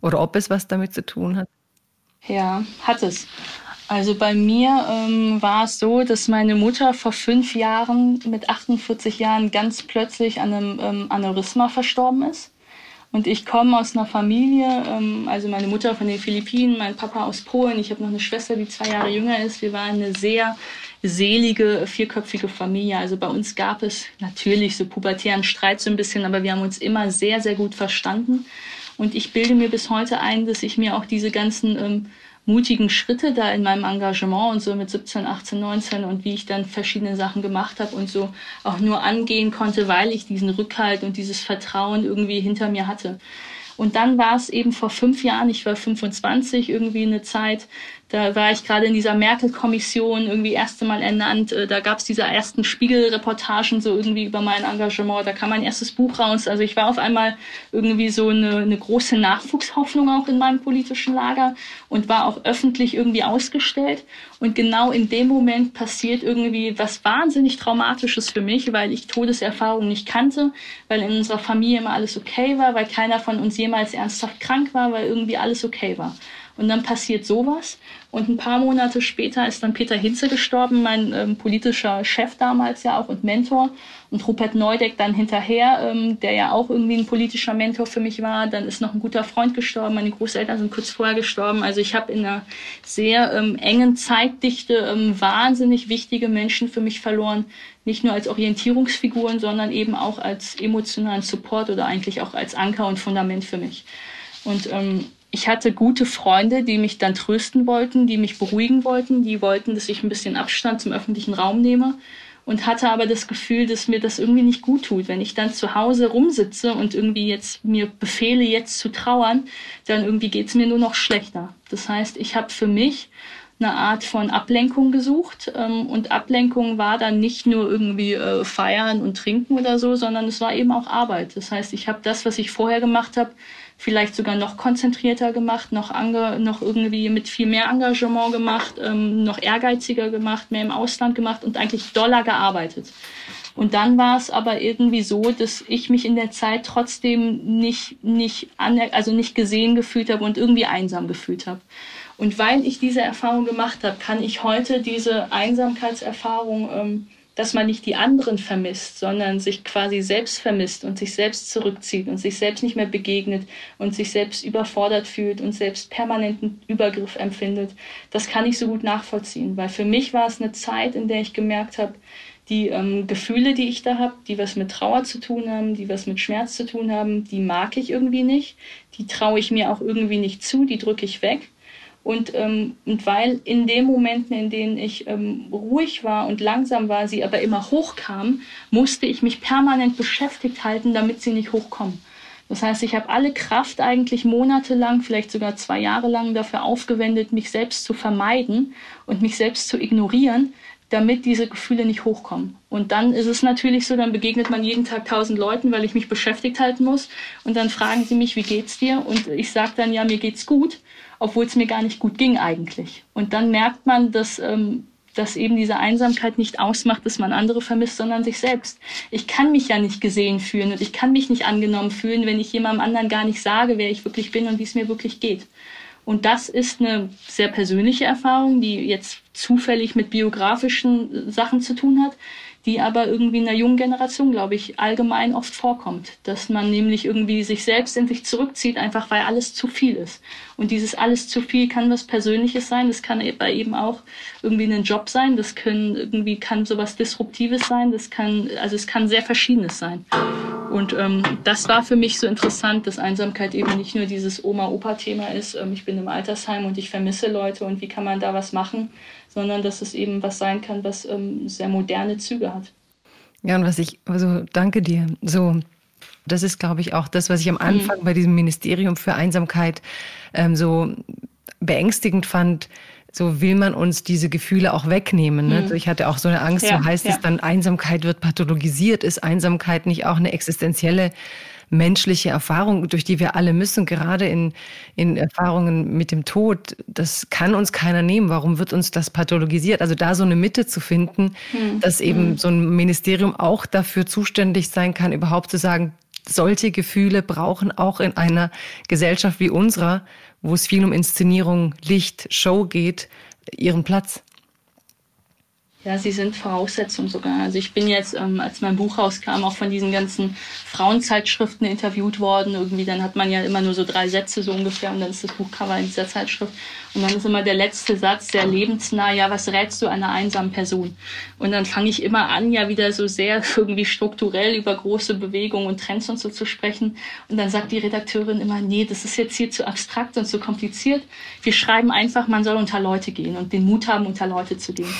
Oder ob es was damit zu tun hat? Ja, hat es. Also bei mir ähm, war es so, dass meine Mutter vor fünf Jahren mit 48 Jahren ganz plötzlich an einem ähm, Aneurysma verstorben ist. Und ich komme aus einer Familie, ähm, also meine Mutter von den Philippinen, mein Papa aus Polen. Ich habe noch eine Schwester, die zwei Jahre jünger ist. Wir waren eine sehr selige, vierköpfige Familie. Also bei uns gab es natürlich so pubertären Streit so ein bisschen, aber wir haben uns immer sehr, sehr gut verstanden. Und ich bilde mir bis heute ein, dass ich mir auch diese ganzen ähm, mutigen Schritte da in meinem Engagement und so mit 17, 18, 19 und wie ich dann verschiedene Sachen gemacht habe und so auch nur angehen konnte, weil ich diesen Rückhalt und dieses Vertrauen irgendwie hinter mir hatte. Und dann war es eben vor fünf Jahren, ich war 25, irgendwie eine Zeit, da war ich gerade in dieser Merkel-Kommission irgendwie erste Mal ernannt. Äh, da gab es diese ersten Spiegelreportagen so irgendwie über mein Engagement. Da kam mein erstes Buch raus. Also ich war auf einmal irgendwie so eine, eine große Nachwuchshoffnung auch in meinem politischen Lager und war auch öffentlich irgendwie ausgestellt. Und genau in dem Moment passiert irgendwie was wahnsinnig Traumatisches für mich, weil ich Todeserfahrungen nicht kannte, weil in unserer Familie immer alles okay war, weil keiner von uns jemals ernsthaft krank war, weil irgendwie alles okay war. Und dann passiert sowas. Und ein paar Monate später ist dann Peter Hinze gestorben, mein ähm, politischer Chef damals ja auch und Mentor. Und Rupert Neudeck dann hinterher, ähm, der ja auch irgendwie ein politischer Mentor für mich war. Dann ist noch ein guter Freund gestorben. Meine Großeltern sind kurz vorher gestorben. Also ich habe in einer sehr ähm, engen Zeitdichte ähm, wahnsinnig wichtige Menschen für mich verloren. Nicht nur als Orientierungsfiguren, sondern eben auch als emotionalen Support oder eigentlich auch als Anker und Fundament für mich. Und ähm, ich hatte gute Freunde, die mich dann trösten wollten, die mich beruhigen wollten, die wollten, dass ich ein bisschen Abstand zum öffentlichen Raum nehme und hatte aber das Gefühl, dass mir das irgendwie nicht gut tut. Wenn ich dann zu Hause rumsitze und irgendwie jetzt mir befehle, jetzt zu trauern, dann irgendwie geht's mir nur noch schlechter. Das heißt, ich habe für mich eine Art von Ablenkung gesucht ähm, und Ablenkung war dann nicht nur irgendwie äh, feiern und trinken oder so, sondern es war eben auch Arbeit. Das heißt, ich habe das, was ich vorher gemacht habe, vielleicht sogar noch konzentrierter gemacht, noch, ange, noch irgendwie mit viel mehr Engagement gemacht, ähm, noch ehrgeiziger gemacht, mehr im Ausland gemacht und eigentlich doller gearbeitet. Und dann war es aber irgendwie so, dass ich mich in der Zeit trotzdem nicht, nicht, also nicht gesehen gefühlt habe und irgendwie einsam gefühlt habe. Und weil ich diese Erfahrung gemacht habe, kann ich heute diese Einsamkeitserfahrung ähm, dass man nicht die anderen vermisst, sondern sich quasi selbst vermisst und sich selbst zurückzieht und sich selbst nicht mehr begegnet und sich selbst überfordert fühlt und selbst permanenten Übergriff empfindet. Das kann ich so gut nachvollziehen, weil für mich war es eine Zeit, in der ich gemerkt habe, die ähm, Gefühle, die ich da habe, die was mit Trauer zu tun haben, die was mit Schmerz zu tun haben, die mag ich irgendwie nicht. Die traue ich mir auch irgendwie nicht zu, die drücke ich weg. Und, ähm, und weil in den Momenten, in denen ich ähm, ruhig war und langsam war, sie aber immer hochkam, musste ich mich permanent beschäftigt halten, damit sie nicht hochkommen. Das heißt, ich habe alle Kraft eigentlich monatelang, vielleicht sogar zwei Jahre lang dafür aufgewendet, mich selbst zu vermeiden und mich selbst zu ignorieren, damit diese Gefühle nicht hochkommen. Und dann ist es natürlich so, dann begegnet man jeden Tag tausend Leuten, weil ich mich beschäftigt halten muss. Und dann fragen sie mich, wie geht's dir? Und ich sage dann, ja, mir geht's gut obwohl es mir gar nicht gut ging eigentlich. Und dann merkt man, dass, ähm, dass eben diese Einsamkeit nicht ausmacht, dass man andere vermisst, sondern sich selbst. Ich kann mich ja nicht gesehen fühlen und ich kann mich nicht angenommen fühlen, wenn ich jemandem anderen gar nicht sage, wer ich wirklich bin und wie es mir wirklich geht. Und das ist eine sehr persönliche Erfahrung, die jetzt zufällig mit biografischen Sachen zu tun hat die aber irgendwie in der jungen Generation, glaube ich, allgemein oft vorkommt. Dass man nämlich irgendwie sich selbst in sich zurückzieht, einfach weil alles zu viel ist. Und dieses alles zu viel kann was Persönliches sein, das kann aber eben auch irgendwie ein Job sein, das können irgendwie kann sowas Disruptives sein, das kann, also es kann sehr Verschiedenes sein. Und ähm, das war für mich so interessant, dass Einsamkeit eben nicht nur dieses Oma-Opa-Thema ist, ähm, ich bin im Altersheim und ich vermisse Leute und wie kann man da was machen, sondern dass es eben was sein kann, was ähm, sehr moderne Züge hat. Ja, und was ich, also danke dir. So, das ist, glaube ich, auch das, was ich am. Anfang mhm. bei diesem Ministerium für Einsamkeit ähm, so beängstigend fand. So will man uns diese Gefühle auch wegnehmen. Ne? Mhm. Ich hatte auch so eine Angst, ja, so heißt ja. es dann, Einsamkeit wird pathologisiert. Ist Einsamkeit nicht auch eine existenzielle menschliche Erfahrung, durch die wir alle müssen, gerade in, in Erfahrungen mit dem Tod, das kann uns keiner nehmen. Warum wird uns das pathologisiert? Also da so eine Mitte zu finden, hm. dass eben hm. so ein Ministerium auch dafür zuständig sein kann, überhaupt zu sagen, solche Gefühle brauchen auch in einer Gesellschaft wie unserer, wo es viel um Inszenierung, Licht, Show geht, ihren Platz. Ja, sie sind Voraussetzung sogar. Also ich bin jetzt, ähm, als mein Buch rauskam, auch von diesen ganzen Frauenzeitschriften interviewt worden. Irgendwie, dann hat man ja immer nur so drei Sätze so ungefähr und dann ist das Buchcover in dieser Zeitschrift. Und dann ist immer der letzte Satz sehr lebensnah, ja, was rätst du einer einsamen Person? Und dann fange ich immer an, ja wieder so sehr irgendwie strukturell über große Bewegungen und Trends und so zu sprechen. Und dann sagt die Redakteurin immer, nee, das ist jetzt hier zu abstrakt und zu kompliziert. Wir schreiben einfach, man soll unter Leute gehen und den Mut haben, unter Leute zu gehen.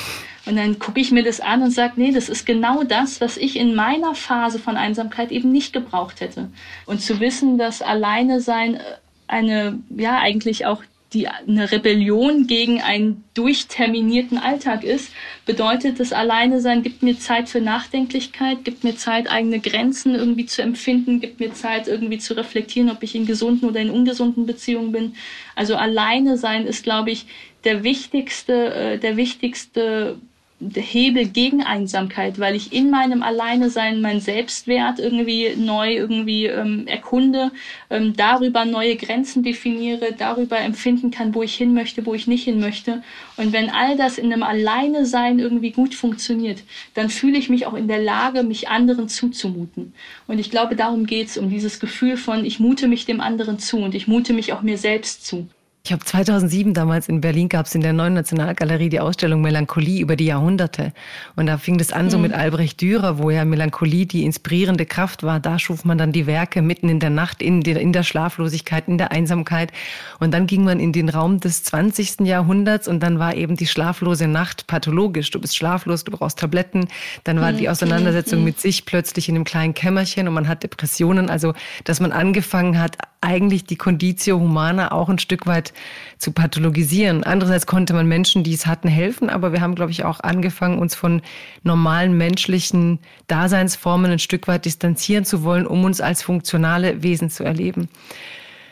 Und dann gucke ich mir das an und sage, nee, das ist genau das, was ich in meiner Phase von Einsamkeit eben nicht gebraucht hätte. Und zu wissen, dass alleine sein äh, eine, ja, eigentlich auch die eine Rebellion gegen einen durchterminierten Alltag ist, bedeutet das Alleine sein, gibt mir Zeit für Nachdenklichkeit, gibt mir Zeit, eigene Grenzen irgendwie zu empfinden, gibt mir Zeit, irgendwie zu reflektieren, ob ich in gesunden oder in ungesunden Beziehungen bin. Also alleine sein ist, glaube ich, der wichtigste, äh, der wichtigste Hebel gegen Einsamkeit, weil ich in meinem Alleinesein meinen Selbstwert irgendwie neu irgendwie ähm, erkunde, ähm, darüber neue Grenzen definiere, darüber empfinden kann, wo ich hin möchte, wo ich nicht hin möchte. Und wenn all das in einem Alleinesein irgendwie gut funktioniert, dann fühle ich mich auch in der Lage, mich anderen zuzumuten. Und ich glaube, darum geht's um dieses Gefühl von, ich mute mich dem anderen zu und ich mute mich auch mir selbst zu. Ich habe 2007 damals in Berlin gab es in der neuen Nationalgalerie die Ausstellung Melancholie über die Jahrhunderte. Und da fing das an mhm. so mit Albrecht Dürer, wo ja Melancholie die inspirierende Kraft war. Da schuf man dann die Werke mitten in der Nacht, in der, in der Schlaflosigkeit, in der Einsamkeit. Und dann ging man in den Raum des 20. Jahrhunderts und dann war eben die schlaflose Nacht pathologisch. Du bist schlaflos, du brauchst Tabletten. Dann war mhm. die Auseinandersetzung mhm. mit sich plötzlich in einem kleinen Kämmerchen und man hat Depressionen. Also, dass man angefangen hat, eigentlich die Conditio Humana auch ein Stück weit zu pathologisieren. Andererseits konnte man Menschen, die es hatten, helfen, aber wir haben, glaube ich, auch angefangen, uns von normalen menschlichen Daseinsformen ein Stück weit distanzieren zu wollen, um uns als funktionale Wesen zu erleben.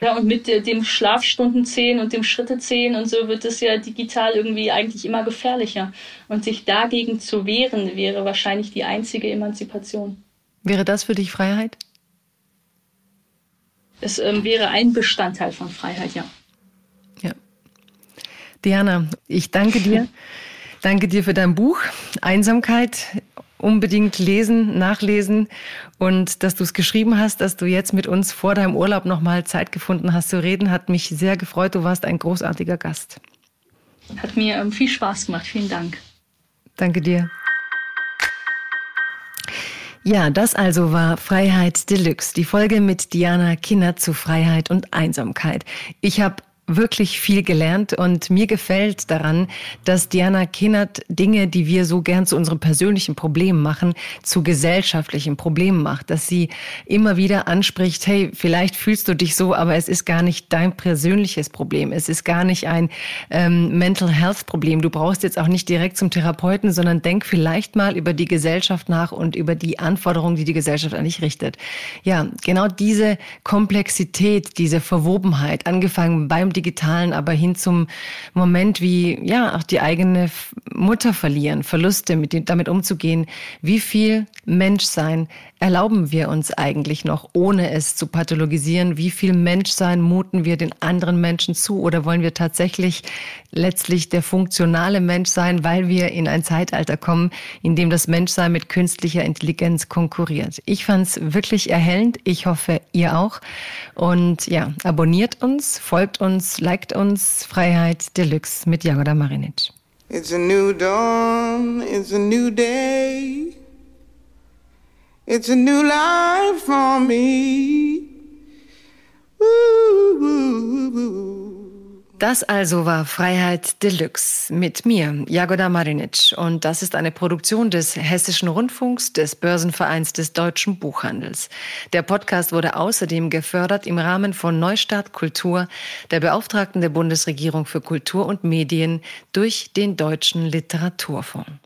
Ja, und mit dem Schlafstundenzählen und dem Schrittezählen und so wird es ja digital irgendwie eigentlich immer gefährlicher. Und sich dagegen zu wehren, wäre wahrscheinlich die einzige Emanzipation. Wäre das für dich Freiheit? Es ähm, wäre ein Bestandteil von Freiheit, ja. Ja. Diana, ich danke dir. danke dir für dein Buch Einsamkeit. Unbedingt lesen, nachlesen und dass du es geschrieben hast, dass du jetzt mit uns vor deinem Urlaub nochmal Zeit gefunden hast zu reden, hat mich sehr gefreut. Du warst ein großartiger Gast. Hat mir ähm, viel Spaß gemacht. Vielen Dank. Danke dir. Ja, das also war Freiheit Deluxe, die Folge mit Diana Kinnert zu Freiheit und Einsamkeit. Ich habe wirklich viel gelernt und mir gefällt daran, dass Diana Kinnert Dinge, die wir so gern zu unseren persönlichen Problemen machen, zu gesellschaftlichen Problemen macht. Dass sie immer wieder anspricht, hey, vielleicht fühlst du dich so, aber es ist gar nicht dein persönliches Problem. Es ist gar nicht ein ähm, Mental Health Problem. Du brauchst jetzt auch nicht direkt zum Therapeuten, sondern denk vielleicht mal über die Gesellschaft nach und über die Anforderungen, die die Gesellschaft an dich richtet. Ja, genau diese Komplexität, diese Verwobenheit, angefangen beim Digitalen, aber hin zum Moment, wie ja auch die eigene Mutter verlieren, Verluste, mit dem, damit umzugehen. Wie viel Menschsein erlauben wir uns eigentlich noch, ohne es zu pathologisieren? Wie viel Menschsein muten wir den anderen Menschen zu? Oder wollen wir tatsächlich letztlich der funktionale Mensch sein, weil wir in ein Zeitalter kommen, in dem das Menschsein mit künstlicher Intelligenz konkurriert? Ich fand es wirklich erhellend. Ich hoffe, ihr auch. Und ja, abonniert uns, folgt uns, liked uns. Freiheit Deluxe mit Jagoda Marinic. It's a new dawn, it's a new day. It's a new life for me. Das also war Freiheit Deluxe mit mir, Jagoda Marinic. Und das ist eine Produktion des Hessischen Rundfunks, des Börsenvereins des Deutschen Buchhandels. Der Podcast wurde außerdem gefördert im Rahmen von Neustart Kultur, der Beauftragten der Bundesregierung für Kultur und Medien durch den Deutschen Literaturfonds.